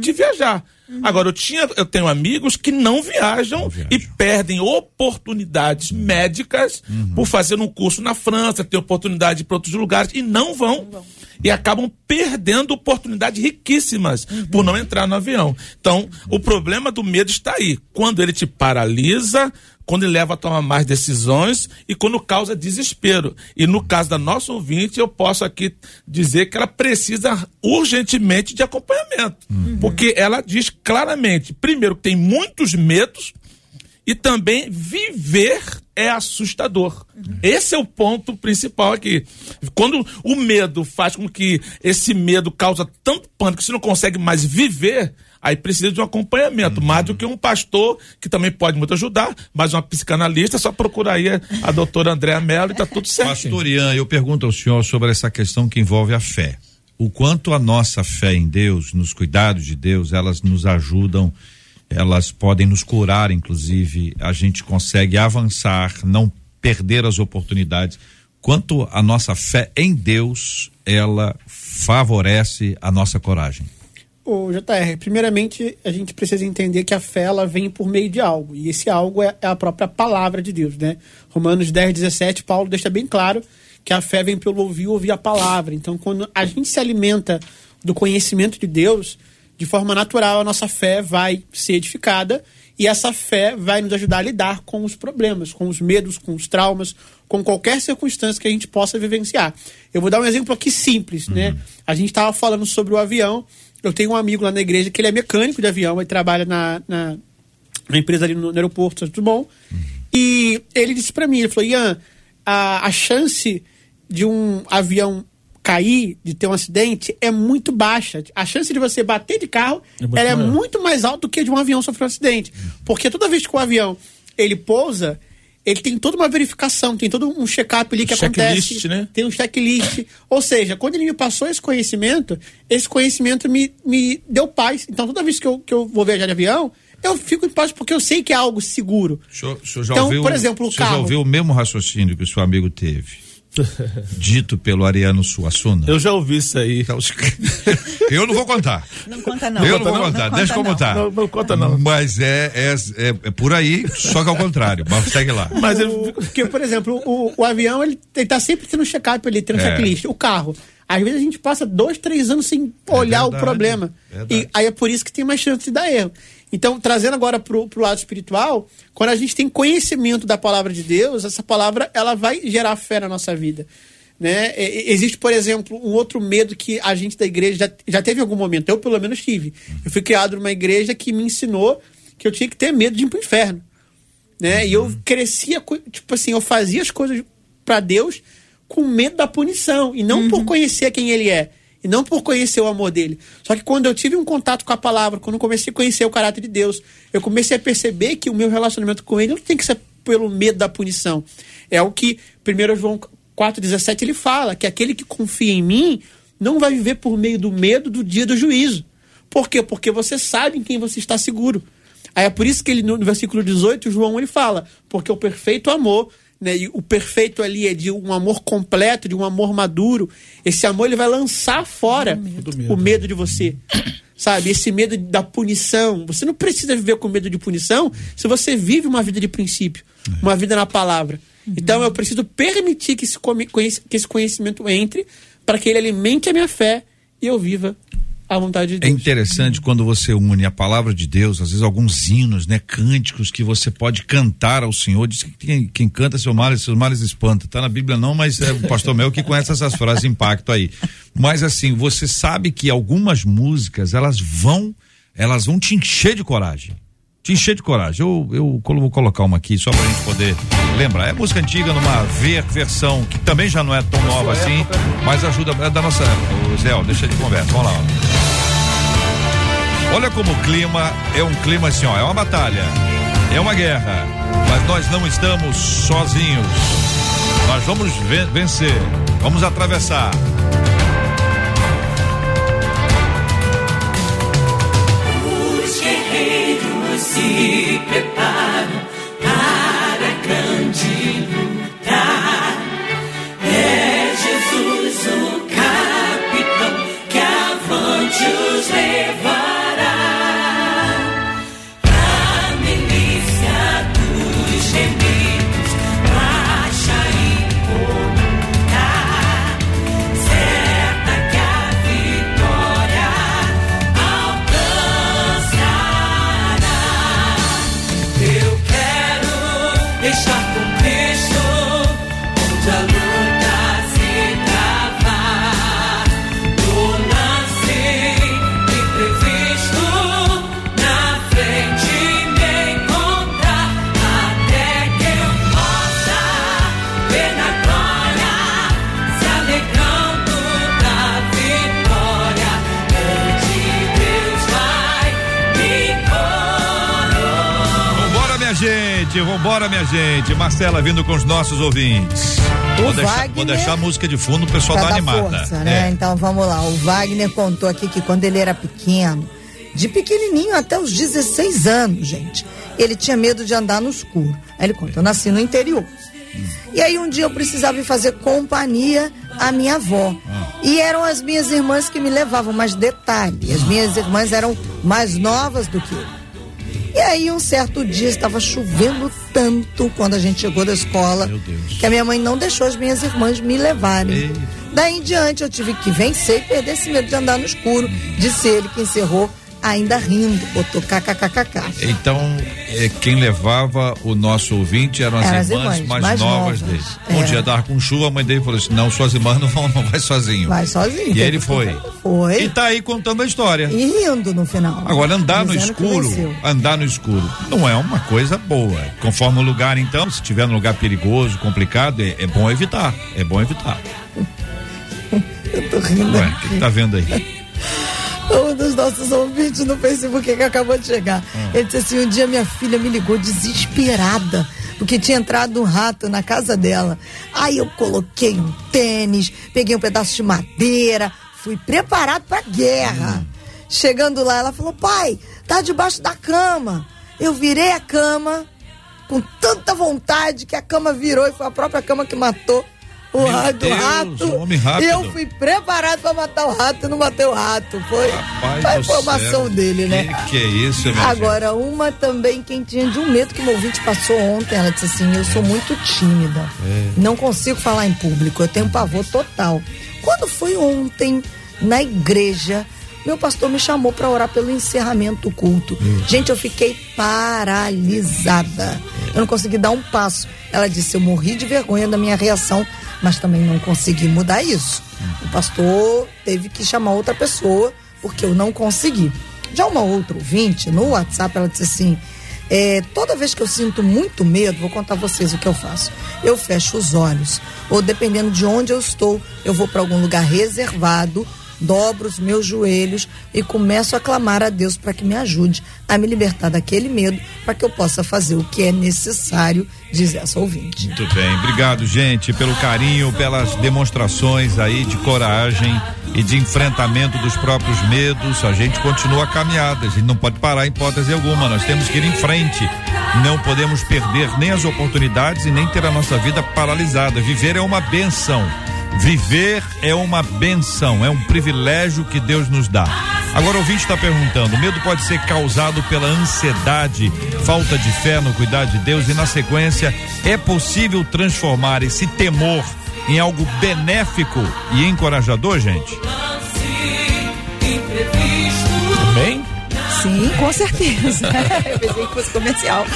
de viajar. Agora, eu, tinha, eu tenho amigos que não viajam, viajam. e perdem oportunidades médicas por fazer um curso na França, ter oportunidade de ir para outros lugares e não vão. E acabam perdendo oportunidades riquíssimas por não entrar no avião. Então, o problema do medo está aí. Quando ele te paralisa, quando ele leva a tomar mais decisões e quando causa desespero. E no caso da nossa ouvinte, eu posso aqui dizer que ela precisa urgentemente de acompanhamento. Porque ela diz claramente, primeiro, que tem muitos medos e também viver é assustador. Esse é o ponto principal aqui. Quando o medo faz com que esse medo causa tanto pânico que você não consegue mais viver, aí precisa de um acompanhamento, mais do que um pastor, que também pode muito ajudar, mas uma psicanalista, só procurar aí a, a doutora Andréa Mello e tá tudo certo. Pastor Ian, eu pergunto ao senhor sobre essa questão que envolve a fé. O quanto a nossa fé em Deus, nos cuidados de Deus, elas nos ajudam, elas podem nos curar, inclusive, a gente consegue avançar, não perder as oportunidades. Quanto a nossa fé em Deus, ela favorece a nossa coragem. Ô, JR, primeiramente a gente precisa entender que a fé ela vem por meio de algo, e esse algo é, é a própria palavra de Deus, né? Romanos 10, 17, Paulo deixa bem claro que a fé vem pelo ouvir ouvir a palavra. Então, quando a gente se alimenta do conhecimento de Deus, de forma natural a nossa fé vai ser edificada e essa fé vai nos ajudar a lidar com os problemas, com os medos, com os traumas, com qualquer circunstância que a gente possa vivenciar. Eu vou dar um exemplo aqui simples, né? A gente estava falando sobre o avião. Eu tenho um amigo lá na igreja que ele é mecânico de avião, ele trabalha na, na, na empresa ali no, no aeroporto, tudo bom. E ele disse para mim, ele falou, Ian, a, a chance de um avião cair, de ter um acidente, é muito baixa. A chance de você bater de carro, É muito ela é muito mais alta do que de um avião sofrer um acidente. Porque toda vez que o avião ele pousa, ele tem toda uma verificação, tem todo um check-up ali que Checklist, acontece. né? Tem um checklist. Ou seja, quando ele me passou esse conhecimento, esse conhecimento me, me deu paz. Então, toda vez que eu, que eu vou viajar de avião, eu fico em paz porque eu sei que é algo seguro. O senhor, o senhor já Então, ouviu, por exemplo, o senhor já carro. ouviu o mesmo raciocínio que o seu amigo teve? <laughs> dito pelo Ariano Suassuna? Eu já ouvi isso aí. <laughs> Eu não vou contar. Não conta não. eu Conta não vou não? contar, Não deixa conta como não. tá. Não, não conta não. Mas é, é, é, é por aí, só que ao contrário. Mas segue lá. Mas O- Porque, por exemplo, o, o avião, ele, ele tá sempre tendo um check-up ali, tendo um É. checklist. O carro. Às vezes a gente passa dois, três anos sem olhar o verdade, problema. verdade. E aí é por isso que tem mais chance de dar erro. Então, trazendo agora pro, pro lado espiritual, quando a gente tem conhecimento da palavra de Deus, essa palavra ela vai gerar fé na nossa vida. Né? Existe, por exemplo, um outro medo que a gente da igreja já, já teve em algum momento. Eu, pelo menos, tive. Eu fui criado numa igreja que me ensinou que eu tinha que ter medo de ir pro inferno. Né? E eu crescia, co- tipo assim, eu fazia as coisas para Deus com medo da punição. E não por conhecer quem ele é. E não por conhecer o amor dele. Só que quando eu tive um contato com a palavra, quando eu comecei a conhecer o caráter de Deus, eu comecei a perceber que o meu relacionamento com ele não tem que ser pelo medo da punição. É o que 1 João 4,17 ele fala, que aquele que confia em mim não vai viver por meio do medo do dia do juízo. Por quê? Porque você sabe em quem você está seguro. Aí é por isso que ele, no, versículo 18, João ele fala, porque o perfeito amor, né, e o perfeito ali é de um amor completo, de um amor maduro. Esse amor ele vai lançar fora o medo de você. Sabe, esse medo da punição. Você não precisa viver com medo de punição se você vive uma vida de princípio, uma vida na palavra. Então eu preciso permitir que esse, que esse conhecimento entre para que ele alimente a minha fé e eu viva a vontade de É Deus. interessante quando você une a palavra de Deus, às vezes alguns hinos, né, cânticos que você pode cantar ao Senhor. Diz que quem, quem canta seus males, seus males espanta. Tá na Bíblia não, mas é o pastor Mel que conhece essas frases de impacto aí. Mas assim, você sabe que algumas músicas, elas vão, elas vão te encher de coragem. Te encher de coragem. Eu, eu vou colocar uma aqui só pra gente poder lembrar. É música antiga numa ver versão que também já não é tão nova assim, mas ajuda, é da nossa época. Zé, deixa de conversa. Vamos lá. ó. Olha como o clima é um clima assim, ó, é uma batalha, é uma guerra, mas nós não estamos sozinhos. Nós vamos ven- vencer, vamos atravessar. Se preparam para a grande luta. É Jesus o capitão que avante os levará. Gente, vambora, minha gente. Marcela vindo com os nossos ouvintes. Vou deixar, Wagner- vou deixar a música de fundo, o pessoal dar animada. força, né? É. Então vamos lá. O Wagner contou aqui que quando ele era pequeno, de pequenininho até os 16 anos, gente, ele tinha medo de andar no escuro. Aí ele conta: eu nasci no interior. E aí um dia eu precisava ir fazer companhia à minha avó. E eram as minhas irmãs que me levavam, mas detalhe, as minhas irmãs eram mais novas do que eu. E aí, um certo dia, estava chovendo tanto quando a gente chegou da escola que a minha mãe não deixou as minhas irmãs me levarem. Daí em diante, eu tive que vencer e perder esse medo de andar no escuro. Disse ele que encerrou ainda rindo, botou kkkk. Então, é, quem levava o nosso ouvinte eram as Eram as irmãs, irmãs, mais, mais novas, novas. dele. É. Um dia tava com chuva, a mãe dele falou assim: não, suas irmãs não vão, não vai sozinho. Vai sozinho. E ele foi. Foi. E tá aí contando a história. E rindo no final. Agora, andar no escuro, andar no escuro, não é uma coisa boa. Conforme o lugar, então, se tiver num lugar perigoso, complicado, é, é bom evitar. É bom evitar. Eu tô rindo. Ué, o que tá vendo aí? <laughs> <laughs> um dos nossos ouvintes no Facebook que acabou de chegar. Ele disse assim: um dia minha filha me ligou desesperada. Porque tinha entrado um rato na casa dela. Aí eu coloquei um tênis, peguei um pedaço de madeira, fui preparado pra guerra. Chegando lá, ela falou: pai, tá debaixo da cama. Eu virei a cama com tanta vontade que a cama virou e foi a própria cama que matou o Meu rato. Deus, rato. um homem rápido. E eu fui preparado pra matar o rato e não matei o rato. Foi Rapaz a informação céu. dele, né? Que, que é isso, gente? Agora, uma também, quem tinha de um medo que meu ouvinte passou ontem, ela disse assim: Eu sou muito tímida. É. Não consigo falar em público, eu tenho pavor total. Quando foi ontem, na igreja, meu pastor me chamou para orar pelo encerramento do culto. Gente, eu fiquei paralisada. Eu não consegui dar um passo. Ela disse: Eu morri de vergonha da minha reação, mas também não consegui mudar isso. O pastor teve que chamar outra pessoa, porque eu não consegui. Já uma outra ouvinte, no WhatsApp, ela disse assim: É, toda vez que eu sinto muito medo, vou contar a vocês o que eu faço. Eu fecho os olhos, ou dependendo de onde eu estou, eu vou para algum lugar reservado, dobro os meus joelhos e começo a clamar a Deus para que me ajude a me libertar daquele medo, para que eu possa fazer o que é necessário, diz essa ouvinte. Muito bem, obrigado, gente, pelo carinho, pelas demonstrações aí de coragem e de enfrentamento dos próprios medos. A gente continua a caminhada, a gente não pode parar em hipótese alguma, nós temos que ir em frente. Não podemos perder nem as oportunidades e nem ter a nossa vida paralisada. Viver é uma benção. Viver é uma benção, é um privilégio que Deus nos dá. Agora o ouvinte está perguntando: o medo pode ser causado pela ansiedade, falta de fé no cuidado de Deus e, na sequência, é possível transformar esse temor em algo benéfico e encorajador, gente? Bem? Sim, com certeza. <laughs> Eu pensei que fosse comercial.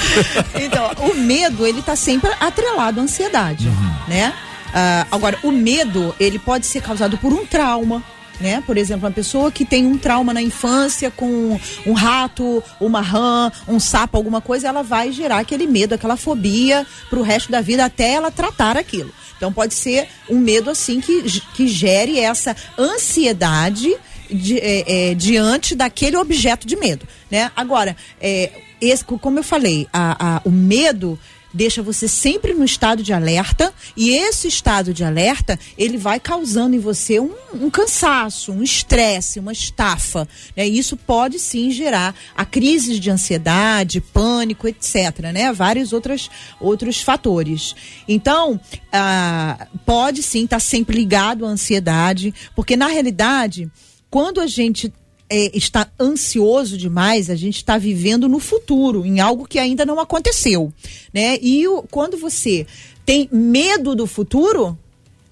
Então, o medo, ele tá sempre atrelado à ansiedade, né? Ah, agora, o medo, ele pode ser causado por um trauma, né? Por exemplo, uma pessoa que tem um trauma na infância com um rato, uma rã, um sapo, alguma coisa, ela vai gerar aquele medo, aquela fobia pro resto da vida até ela tratar aquilo. Então pode ser um medo assim que, que gere essa ansiedade de- é, é, diante daquele objeto de medo, né? Agora, é, esse, como eu falei, a- a- o medo deixa você sempre no estado de alerta e esse estado de alerta ele vai causando em você um, um cansaço, um estresse, uma estafa. Né? Isso pode sim gerar a crises de ansiedade, pânico, etc. Né? Vários outros, outros fatores. Então, ah, pode sim estar sempre ligado à ansiedade, porque na realidade, quando a gente é, está ansioso demais, a gente está vivendo no futuro, em algo que ainda não aconteceu, né? E o- quando você tem medo do futuro,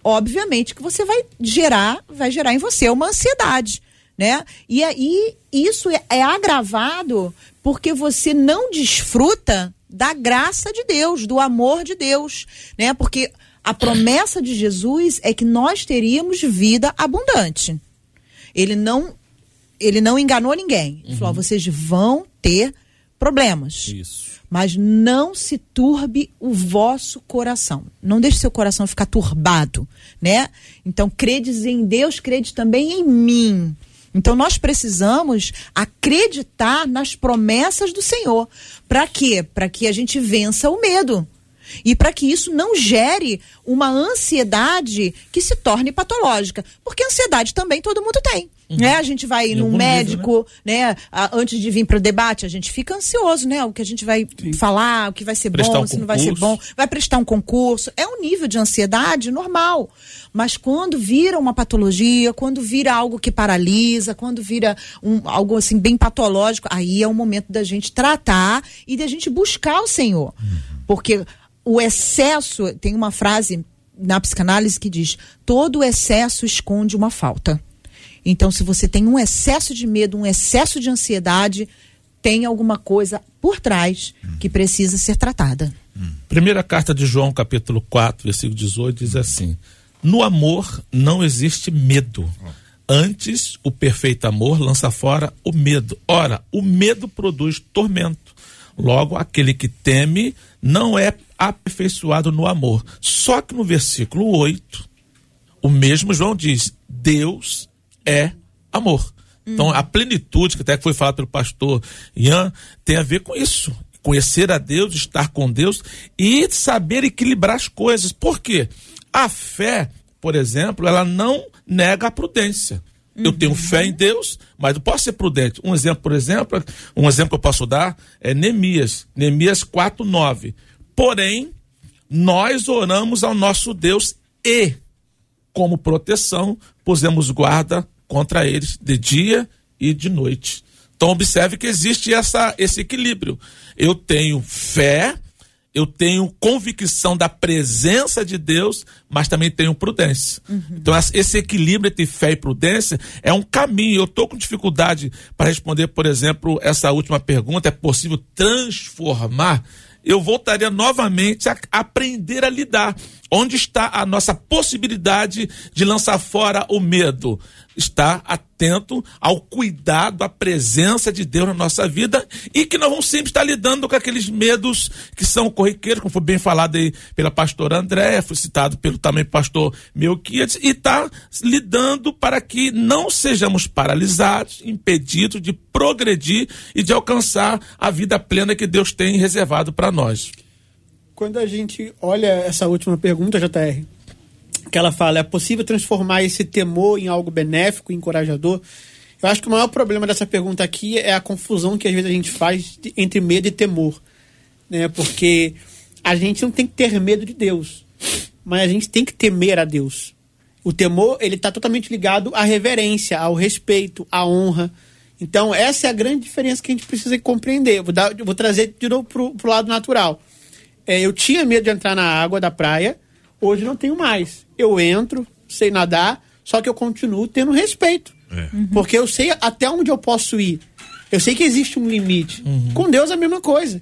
obviamente que você vai gerar, vai gerar em você uma ansiedade, né? E aí isso é, é agravado porque você não desfruta da graça de Deus, do amor de Deus, né? Porque a promessa de Jesus é que nós teríamos vida abundante. Ele não ele não enganou ninguém. Ele falou: "Ó, vocês vão ter problemas. Isso. Mas não se turbe o vosso coração. Não deixe seu coração ficar turbado, né? Então, credes em Deus, credes também em mim. Então, nós precisamos acreditar nas promessas do Senhor. Para quê? Para que a gente vença o medo. E para que isso não gere uma ansiedade que se torne patológica. Porque ansiedade também todo mundo tem. Né? A gente vai num nível, médico, né? a- antes de vir para o debate, a gente fica ansioso, né? O que a gente vai falar, o que vai ser Prestar bom, um se não vai ser bom. Vai prestar um concurso. É um nível de ansiedade normal. Mas quando vira uma patologia, quando vira algo que paralisa, quando vira um, algo assim bem patológico, aí é o momento da gente tratar e da gente buscar o Senhor. Porque o excesso, tem uma frase na psicanálise que diz: todo excesso esconde uma falta. Então, se você tem um excesso de medo, um excesso de ansiedade, tem alguma coisa por trás que precisa ser tratada. Primeira carta de João, capítulo 4, versículo 18, diz assim: No amor não existe medo. Antes, o perfeito amor lança fora o medo. Ora, o medo produz tormento. Logo, aquele que teme não é aperfeiçoado no amor. Só que no versículo 8, o mesmo João diz: Deus é amor. Então, a plenitude, que até foi falado pelo pastor Ian, tem a ver com isso. Conhecer a Deus, estar com Deus e saber equilibrar as coisas. Por quê? A fé, por exemplo, ela não nega a prudência. Eu tenho fé em Deus, mas eu posso ser prudente. Um exemplo, por exemplo, um exemplo que eu posso dar é Neemias, Neemias 4, 9. Porém, nós oramos ao nosso Deus e como proteção, pusemos guarda contra eles de dia e de noite. Então observe que existe essa, esse equilíbrio. Eu tenho fé, eu tenho convicção da presença de Deus, mas também tenho prudência. Então essa- esse equilíbrio entre fé e prudência é um caminho. Eu estou com dificuldade para responder, por exemplo, essa última pergunta: é possível transformar? Eu voltaria novamente a aprender a lidar. Onde está a nossa possibilidade de lançar fora o medo? Estar atento ao cuidado, à presença de Deus na nossa vida e que nós vamos sempre estar lidando com aqueles medos que são corriqueiros, como foi bem falado aí pela pastora André, foi citado pelo também pastor Melquiades, e está lidando para que não sejamos paralisados, impedidos de progredir e de alcançar a vida plena que Deus tem reservado para nós. Quando a gente olha essa última pergunta, JR, que ela fala, é possível transformar esse temor em algo benéfico, encorajador? Eu acho que o maior problema dessa pergunta aqui é a confusão que às vezes a gente faz entre medo e temor. Né? Porque a gente não tem que ter medo de Deus, mas a gente tem que temer a Deus. O temor, ele está totalmente ligado à reverência, ao respeito, à honra. Então, essa é a grande diferença que a gente precisa compreender. Vou, dar- vou trazer de novo para o lado natural. É, eu tinha medo de entrar na água da praia, hoje não tenho mais. Eu entro, sei nadar, só que eu continuo tendo respeito. Porque eu sei até onde eu posso ir. Eu sei que existe um limite. Com Deus é a mesma coisa.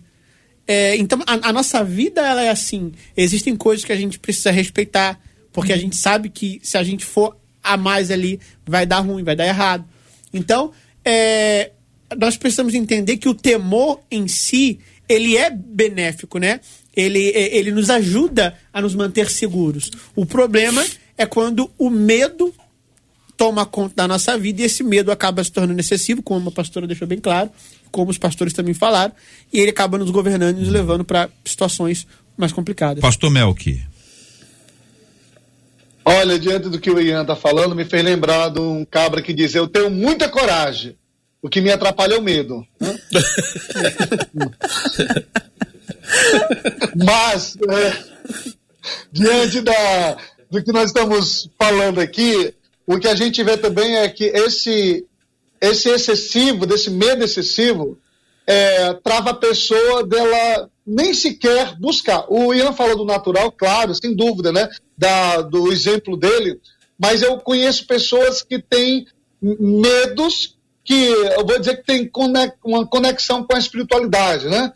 É, então, a, a nossa vida ela é assim. Existem coisas que a gente precisa respeitar, porque a gente sabe que se a gente for a mais ali, vai dar ruim, vai dar errado. Então, é, nós precisamos entender que o temor em si, ele é benéfico, né? Ele, é- ele nos ajuda a nos manter seguros. O problema é quando o medo toma conta da nossa vida e esse medo acaba se tornando excessivo, como a pastora deixou bem claro, como os pastores também falaram, e ele acaba nos governando e nos levando para situações mais complicadas. Pastor Melk. Olha, diante do que o Ian tá falando, me fez lembrar de um cabra que diz: Eu tenho muita coragem. O que me atrapalha é o medo. <laughs> Mas, é, diante da, do que nós estamos falando aqui, o que a gente vê também é que esse, esse excessivo, desse medo excessivo, é, trava a pessoa dela nem sequer buscar. O Ian falou do natural, claro, sem dúvida, né? Da, do exemplo dele, mas eu conheço pessoas que têm medos que eu vou dizer que tem uma conexão com a espiritualidade, né?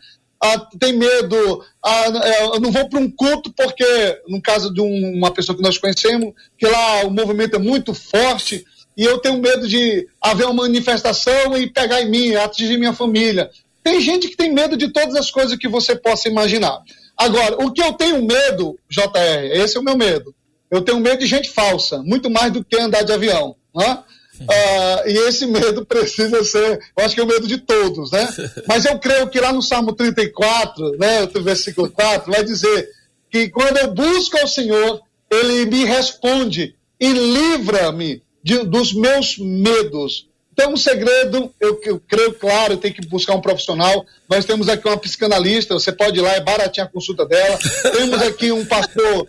Ah, tem medo, ah, é, eu não vou para um culto porque, no caso de um- uma pessoa que nós conhecemos, que lá o movimento é muito forte e eu tenho medo de haver uma manifestação e pegar em mim, atingir minha família. Tem gente que tem medo de todas as coisas que você possa imaginar. Agora, o que eu tenho medo, JR, esse é o meu medo. Eu tenho medo de gente falsa, muito mais do que andar de avião. Né? Ah, e esse medo <laughs> precisa ser, eu acho que é o medo de todos, né? <laughs> Mas eu creio que lá no Salmo 34, né, o versículo 4, vai dizer que quando eu busco ao Senhor, Ele me responde e livra-me dos meus medos. Então, um segredo, eu, eu creio, claro, tem que buscar um profissional. Nós temos aqui uma psicanalista, você pode ir lá, é baratinha a consulta dela. <laughs> Temos aqui um pastor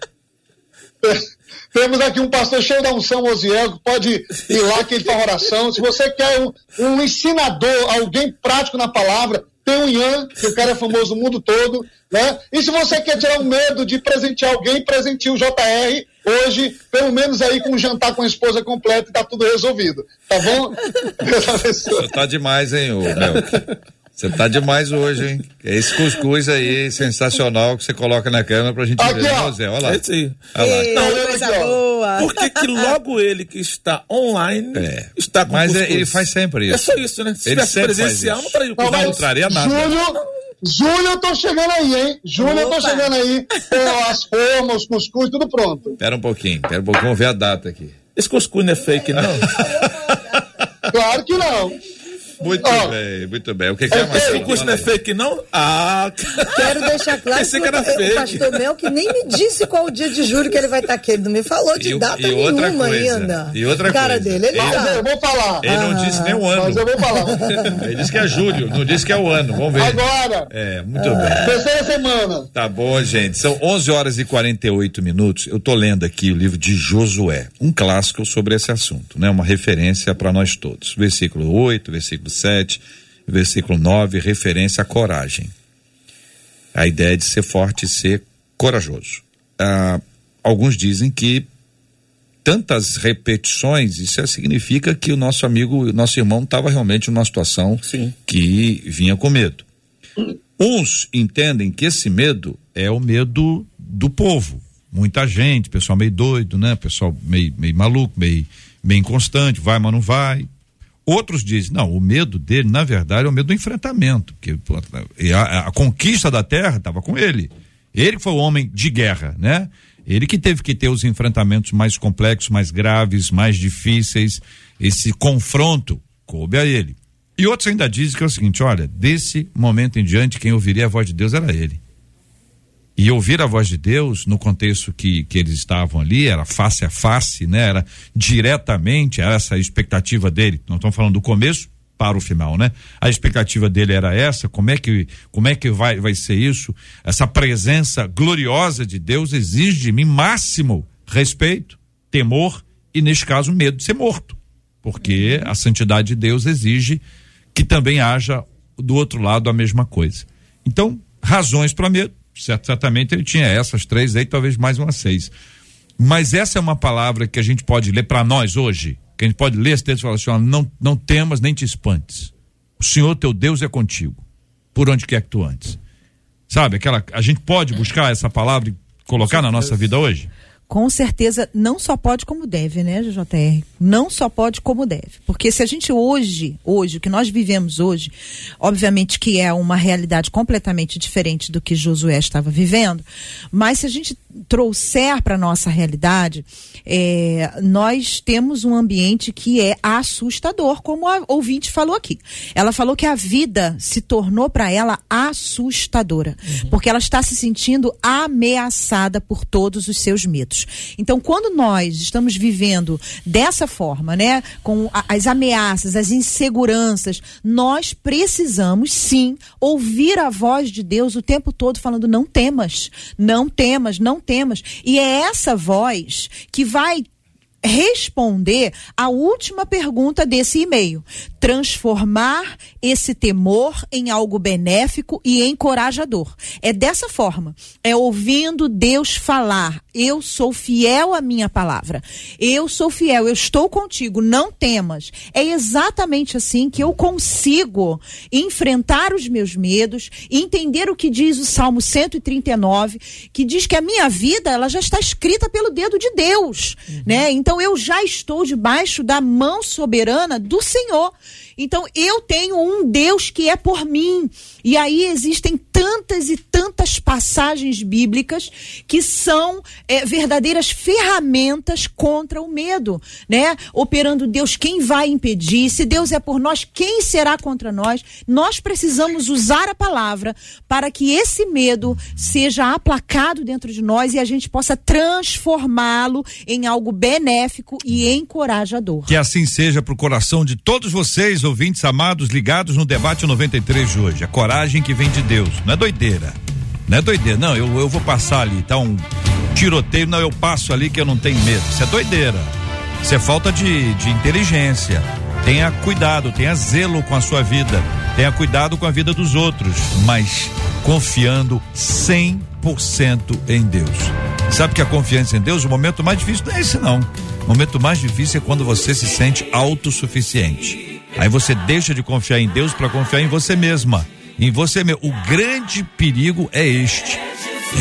temos aqui um pastor cheio da unção, Osiel, que pode ir lá que ele faz oração. Se você quer um, um ensinador, alguém prático na palavra, tem o Ian, que o cara é famoso no mundo todo, né? E se você quer tirar o medo de presentear alguém, presenteie o JR hoje, pelo menos aí com um jantar com a esposa completa e tá tudo resolvido. Tá bom? <laughs> Deus abençoe. Você tá demais, hein, ô Melk? Você tá demais hoje, hein? É esse cuscuz aí, sensacional, que você coloca na câmera pra gente Aqui, ver, ó. Zé? Olha lá. Esse aí. Olha lá. Ei, Não, coisa aqui, ó. boa. Por que, que logo ele que está online É. está com Mas é- cuscuz? ele faz sempre isso. É só isso, né? Se Ele tivesse presencial, não traria o Não, cuscuz. Não traria nada. Júlio, Júlio, eu tô chegando aí, hein? Júlio, eu tô Opa. chegando aí. As formas, os cuscuz, tudo pronto. Pera um pouquinho, pera um pouquinho, vamos ver a data aqui. Esse cuscuz não é fake, não. Claro que não. Muito Ó. bem, muito bem. O que, que é, Esse Marcelo? cuscuz não é fake, não? Ah, Quero deixar claro que que era o, fake. o pastor Mel que nem me disse qual o dia de julho que ele vai estar aqui. Ele não me falou de E o- data e outra nenhuma coisa, ainda. e outra o cara coisa. dele, ele, Ele- Mas tá. eu vou falar. Ele não disse nem o Mas ano. eu vou falar. Ele disse que é julho, não disse que é o ano. Vamos ver. Agora, É, muito bem. terceira semana. Tá bom, gente. São 11 horas e 48 minutos. Eu tô lendo aqui o livro de Josué, um clássico sobre esse assunto, né? Uma referência para nós todos. Versículo 8, versículo 7, versículo 9, referência à coragem. A ideia de ser forte e ser corajoso. Ah, alguns dizem que tantas repetições, isso significa que o nosso amigo, o nosso irmão estava realmente numa situação Sim. que vinha com medo. Uns entendem que esse medo é o medo do povo. Muita gente, pessoal meio doido, né? Pessoal meio, meio maluco, meio, bem constante, vai, mas não vai. Outros dizem, não, o medo dele, na verdade, é o medo do enfrentamento, porque a, a conquista da terra estava com ele. Ele que foi o homem de guerra, né? Ele que teve que ter os enfrentamentos mais complexos, mais graves, mais difíceis, esse confronto coube a ele. E outros ainda dizem que é o seguinte: olha, desse momento em diante, quem ouviria a voz de Deus era ele. E ouvir a voz de Deus, no contexto que, que eles estavam ali, era face a face, né? Era diretamente essa a expectativa dele. Não estamos falando do começo para o final, né? A expectativa dele era essa, como é que, como é que vai, vai ser isso? Essa presença gloriosa de Deus exige de mim máximo respeito, temor e, neste caso, medo de ser morto. Porque a santidade de Deus exige que também haja do outro lado a mesma coisa. Então, razões para medo, certamente ele tinha essas três aí, talvez mais umas seis. Mas essa é uma palavra que a gente pode ler para nós hoje, que a gente pode ler esse texto e falar assim: ó, não, não temas nem te espantes. O Senhor teu Deus é contigo, por onde quer que tu andes. Sabe, aquela. A gente pode buscar essa palavra e colocar na nossa vida hoje? Com certeza não só pode como deve, né, JR? Não só pode como deve. Porque se a gente hoje, hoje, o que nós vivemos hoje, obviamente que é uma realidade completamente diferente do que Josué estava vivendo, mas se a gente trouxer para nossa realidade, é, nós temos um ambiente que é assustador, como a ouvinte falou aqui. Ela falou que a vida se tornou para ela assustadora, uhum. porque ela está se sentindo ameaçada por todos os seus medos. Então, quando nós estamos vivendo dessa forma, né, com a, as ameaças, as inseguranças, nós precisamos sim ouvir a voz de Deus o tempo todo falando: não temas, não temas, não temas. E é essa voz que vai responder a última pergunta desse e-mail. Transformar esse temor em algo benéfico e encorajador. É dessa forma. É ouvindo Deus falar. Eu sou fiel à minha palavra. Eu sou fiel. Eu estou contigo. Não temas. É exatamente assim que eu consigo enfrentar os meus medos, entender o que diz o Salmo 139, que diz que a minha vida ela já está escrita pelo dedo de Deus, uhum. né? Então eu já estou debaixo da mão soberana do Senhor. Então eu tenho um Deus que é por mim. E aí existem tantas e tantas passagens bíblicas que são é, verdadeiras ferramentas contra o medo, né? Operando Deus, quem vai impedir? Se Deus é por nós, quem será contra nós? Nós precisamos usar a palavra para que esse medo seja aplacado dentro de nós e a gente possa transformá-lo em algo benéfico e encorajador. Que assim seja para o coração de todos vocês, ouvintes amados, ligados no debate 93 de hoje. A coragem que vem de Deus, não é doideira. Não é doideira, não, eu, eu vou passar ali, tá um tiroteio, não, eu passo ali que eu não tenho medo. Isso é doideira. Isso é falta de, de inteligência. Tenha cuidado, tenha zelo com a sua vida, tenha cuidado com a vida dos outros, mas confiando 100% em Deus. Sabe que a confiança em Deus, o momento mais difícil não é esse não. O momento mais difícil é quando você se sente autossuficiente. Aí você deixa de confiar em Deus para confiar em você mesma, em você mesmo. O grande perigo é este.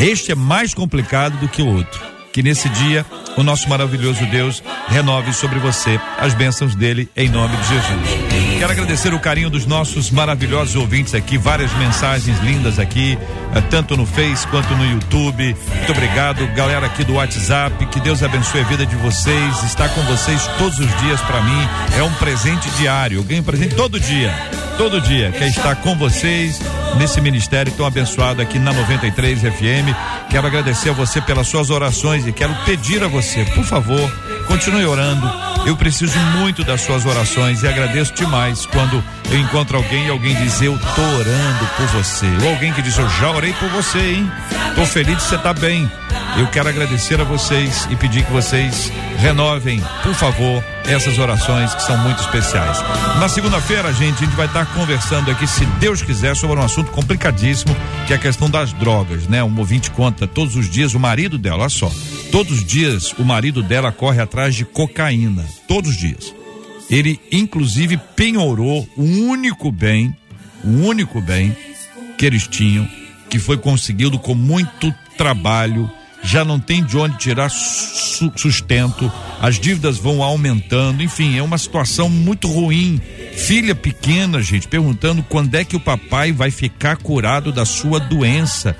Este é mais complicado do que o outro. Que nesse dia o nosso maravilhoso Deus renove sobre você as bênçãos dele em nome de Jesus. Quero agradecer o carinho dos nossos maravilhosos ouvintes aqui, várias mensagens lindas aqui, eh, tanto no Face quanto no YouTube. Muito obrigado, galera aqui do WhatsApp. Que Deus abençoe a vida de vocês. Está com vocês todos os dias para mim é um presente diário. Eu ganho presente todo dia, todo dia. Quer estar com vocês nesse ministério tão abençoado aqui na 93 FM. Quero agradecer a você pelas suas orações e quero pedir a você, por favor, continue orando. Eu preciso muito das suas orações e agradeço demais quando eu encontro alguém e alguém diz eu tô orando por você. Ou alguém que diz eu já orei por você, hein? Tô feliz de você estar tá bem. Eu quero agradecer a vocês e pedir que vocês renovem, por favor, essas orações que são muito especiais. Na segunda-feira, gente, a gente vai estar conversando aqui, se Deus quiser, sobre um assunto complicadíssimo, que é a questão das drogas, né? Um ouvinte conta todos os dias o marido dela, olha só, todos os dias o marido dela corre atrás de cocaína, todos os dias. Ele inclusive penhorou o único bem, o único bem que eles tinham, que foi conseguido com muito trabalho já não tem de onde tirar su sustento, as dívidas vão aumentando, enfim, é uma situação muito ruim. Filha pequena, gente, perguntando quando é que o papai vai ficar curado da sua doença.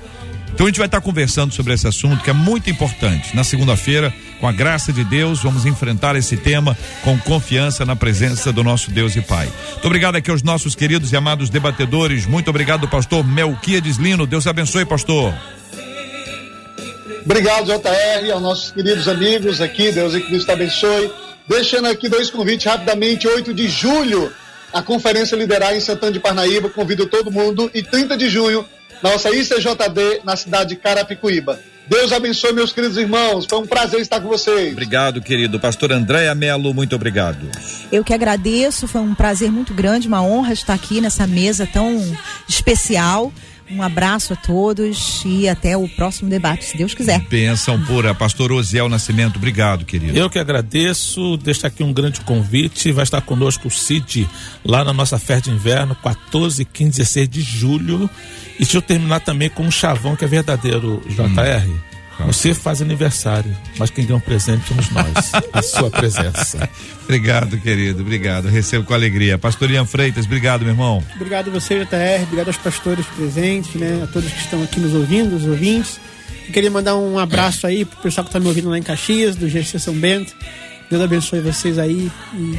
Então a gente vai estar conversando sobre esse assunto que é muito importante. Na segunda-feira, com a graça de Deus, vamos enfrentar esse tema com confiança na presença do nosso Deus e Pai. Muito obrigado aqui aos nossos queridos e amados debatedores. Muito obrigado, pastor Melquiades Lino. Deus abençoe, pastor. Obrigado, JR, aos nossos queridos amigos aqui, Deus e Cristo abençoe. Deixando aqui dois convites rapidamente, 8 de julho, a conferência liderar em Santana de Parnaíba, convido todo mundo, e 30 de junho, nossa ICJD na cidade de Carapicuíba. Deus abençoe meus queridos irmãos, foi um prazer estar com vocês. Obrigado, querido. Pastor Andréa Melo, muito obrigado. Eu que agradeço, foi um prazer muito grande, uma honra estar aqui nessa mesa tão especial. Um abraço a todos e até o próximo debate, se Deus quiser. Benção pura. Pastor Osiel Nascimento, obrigado, querido. Eu que agradeço, deixo aqui um grande convite. Vai estar conosco o Cid lá na nossa festa de inverno, 14, 15, 16 de julho. E deixa eu terminar também com um chavão que é verdadeiro, JR. Você faz aniversário, mas quem ganha um presente somos nós, a sua presença. <laughs> Obrigado, querido. Obrigado. Recebo com alegria. Pastor Ian Freitas, obrigado, meu irmão. Obrigado a você, JR. Obrigado aos pastores presentes, né? A todos que estão aqui nos ouvindo, os ouvintes. Eu queria mandar um abraço aí pro pessoal que está me ouvindo lá em Caxias, do GC São Bento. Deus abençoe vocês aí e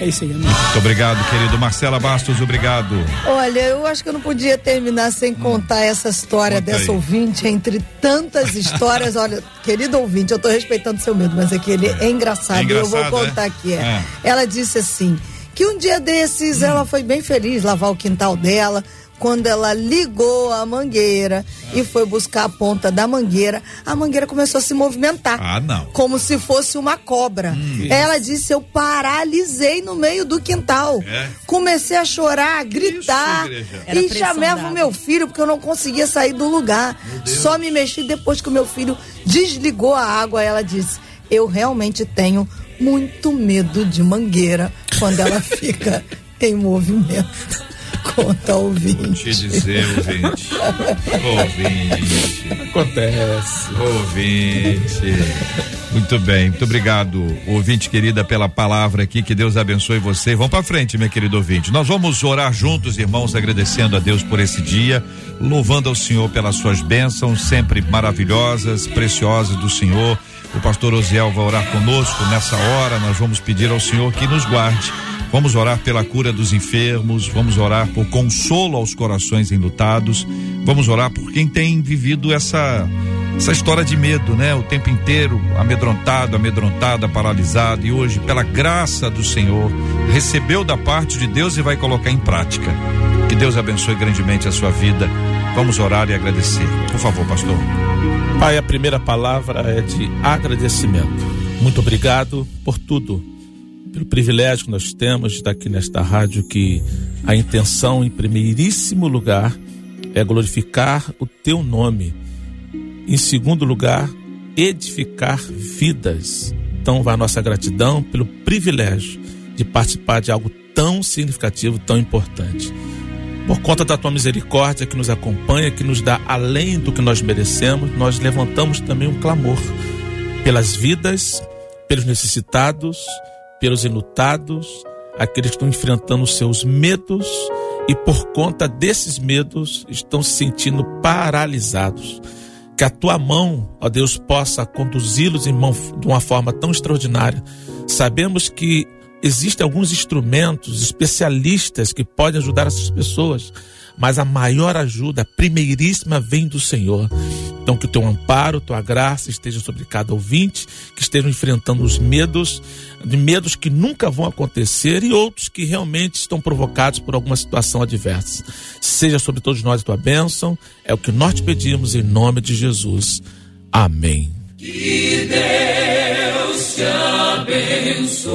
é isso aí, amém. Muito obrigado, querido. Marcela Bastos, obrigado. Olha, eu acho que eu não podia terminar sem contar essa história Conta dessa aí. ouvinte, entre tantas <laughs> histórias. Olha, querido ouvinte, eu tô respeitando seu medo, mas é que ele é engraçado, É e eu vou engraçado, contar é? aqui. É. É. Ela disse assim: que um dia desses Hum. ela foi bem feliz lavar o quintal dela. Quando ela ligou a mangueira e foi buscar a ponta da mangueira, a mangueira começou a se movimentar. Ah, não. Como se fosse uma cobra. ela disse: Eu paralisei no meio do quintal. É? Comecei a chorar, a gritar. Era e chamava o meu filho, porque eu não conseguia sair do lugar. Só me mexi depois que o meu filho desligou a água. Ela disse: Eu realmente tenho muito medo de mangueira quando ela <laughs> fica em movimento. <laughs> Conta ao Te ouvinte. dizer, ouvinte. Ouvinte. Acontece. Ouvinte. Muito bem, muito obrigado, ouvinte querida, pela palavra aqui. Que Deus abençoe você. Vamos para frente, meu querido ouvinte. Nós vamos orar juntos, irmãos, agradecendo a Deus por esse dia, louvando ao Senhor pelas suas bênçãos, sempre maravilhosas, preciosas do Senhor. O pastor Osiel vai orar conosco nessa hora. Nós vamos pedir ao Senhor que nos guarde. Vamos orar pela cura dos enfermos, vamos orar por consolo aos corações enlutados, vamos orar por quem tem vivido essa essa história de medo, né? O tempo inteiro amedrontado, amedrontada, paralisado e hoje, pela graça do Senhor, recebeu da parte de Deus e vai colocar em prática. Que Deus abençoe grandemente a sua vida. Vamos orar e agradecer. Por favor, pastor. Pai, a primeira palavra é de agradecimento. Muito obrigado por tudo, pelo privilégio que nós temos de estar aqui nesta rádio, que a intenção, em primeiríssimo lugar, é glorificar o teu nome. Em segundo lugar, edificar vidas. Então, vai a nossa gratidão pelo privilégio de participar de algo tão significativo, tão importante. Por conta da tua misericórdia que nos acompanha, que nos dá além do que nós merecemos, nós levantamos também um clamor pelas vidas, pelos necessitados, pelos enlutados, aqueles que estão enfrentando seus medos e por conta desses medos estão se sentindo paralisados. Que a tua mão, ó Deus, possa conduzi-los em mão de uma forma tão extraordinária. Sabemos que existem alguns instrumentos especialistas que podem ajudar essas pessoas, mas a maior ajuda, a primeiríssima, vem do Senhor. Então, que o teu amparo, tua graça esteja sobre cada ouvinte, que estejam enfrentando os medos, de medos que nunca vão acontecer e outros que realmente estão provocados por alguma situação adversa. Seja sobre todos nós a tua bênção, é o que nós te pedimos em nome de Jesus. Amém. Que Deus te abençoe.